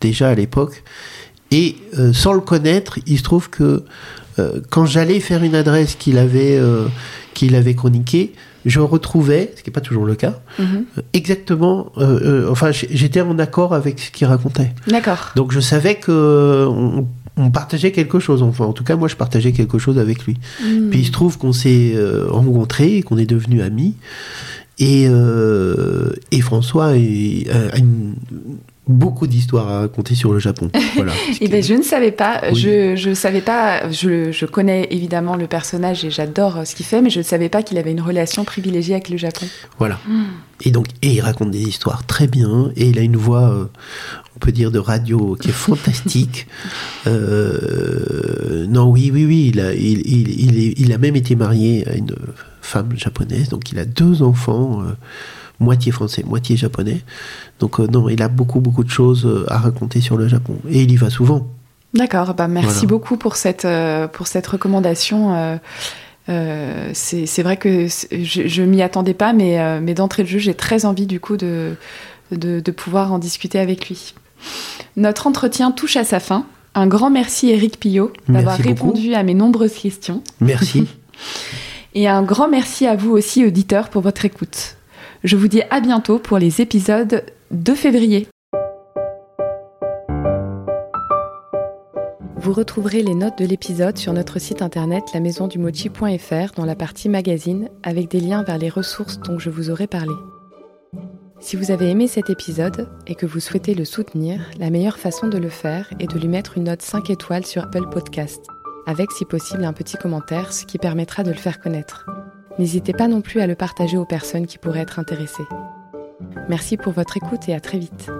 déjà à l'époque. Et euh, sans le connaître, il se trouve que euh, quand j'allais faire une adresse qu'il avait, qu'il avait chroniquée, je retrouvais, ce qui n'est pas toujours le cas, Mhm. exactement, euh, euh, enfin j'étais en accord avec ce qu'il racontait. D'accord. Donc je savais que on, on partageait quelque chose, enfin en tout cas moi je partageais quelque chose avec lui. Hmm. Puis il se trouve qu'on s'est euh, rencontrés, et qu'on est devenus amis. Et, euh, et François est- a une- beaucoup d'histoires à raconter sur le Japon. Voilà. Eh ben, je ne savais pas. Oui. Je, je savais pas. Je, je connais évidemment le personnage et j'adore euh, ce qu'il fait, mais je ne savais pas qu'il avait une relation privilégiée avec le Japon. Voilà. Et donc, et il raconte des histoires très bien, et il a une voix, euh, on peut dire, de radio qui est fantastique. Euh, non, oui, oui, oui, il a, il, il, il, est- il a même été marié à une femme japonaise, donc il a deux enfants, euh, moitié français, moitié japonais. Donc, euh, non, il a beaucoup, beaucoup de choses euh, à raconter sur le Japon, et il y va souvent. D'accord. Bah, merci Voilà. beaucoup pour cette, euh, pour cette recommandation. euh, c'est vrai que je, je m'y attendais pas, mais, euh, mais d'entrée de jeu, j'ai très envie du coup de, de, de pouvoir en discuter avec lui. Notre entretien touche à sa fin. Un grand merci Eric Pillot d'avoir répondu à mes nombreuses questions. Merci. Et un grand merci à vous aussi, auditeurs, pour votre écoute. Je vous dis à bientôt pour les épisodes de février. Vous retrouverez les notes de l'épisode sur notre site internet lamaisondumochi.fr dans la partie magazine avec des liens vers les ressources dont je vous aurai parlé. Si vous avez aimé cet épisode et que vous souhaitez le soutenir, la meilleure façon de le faire est de lui mettre une note 5 étoiles sur Apple Podcast, avec si possible un petit commentaire, ce qui permettra de le faire connaître. N'hésitez pas non plus à le partager aux personnes qui pourraient être intéressées. Merci pour votre écoute et à très vite.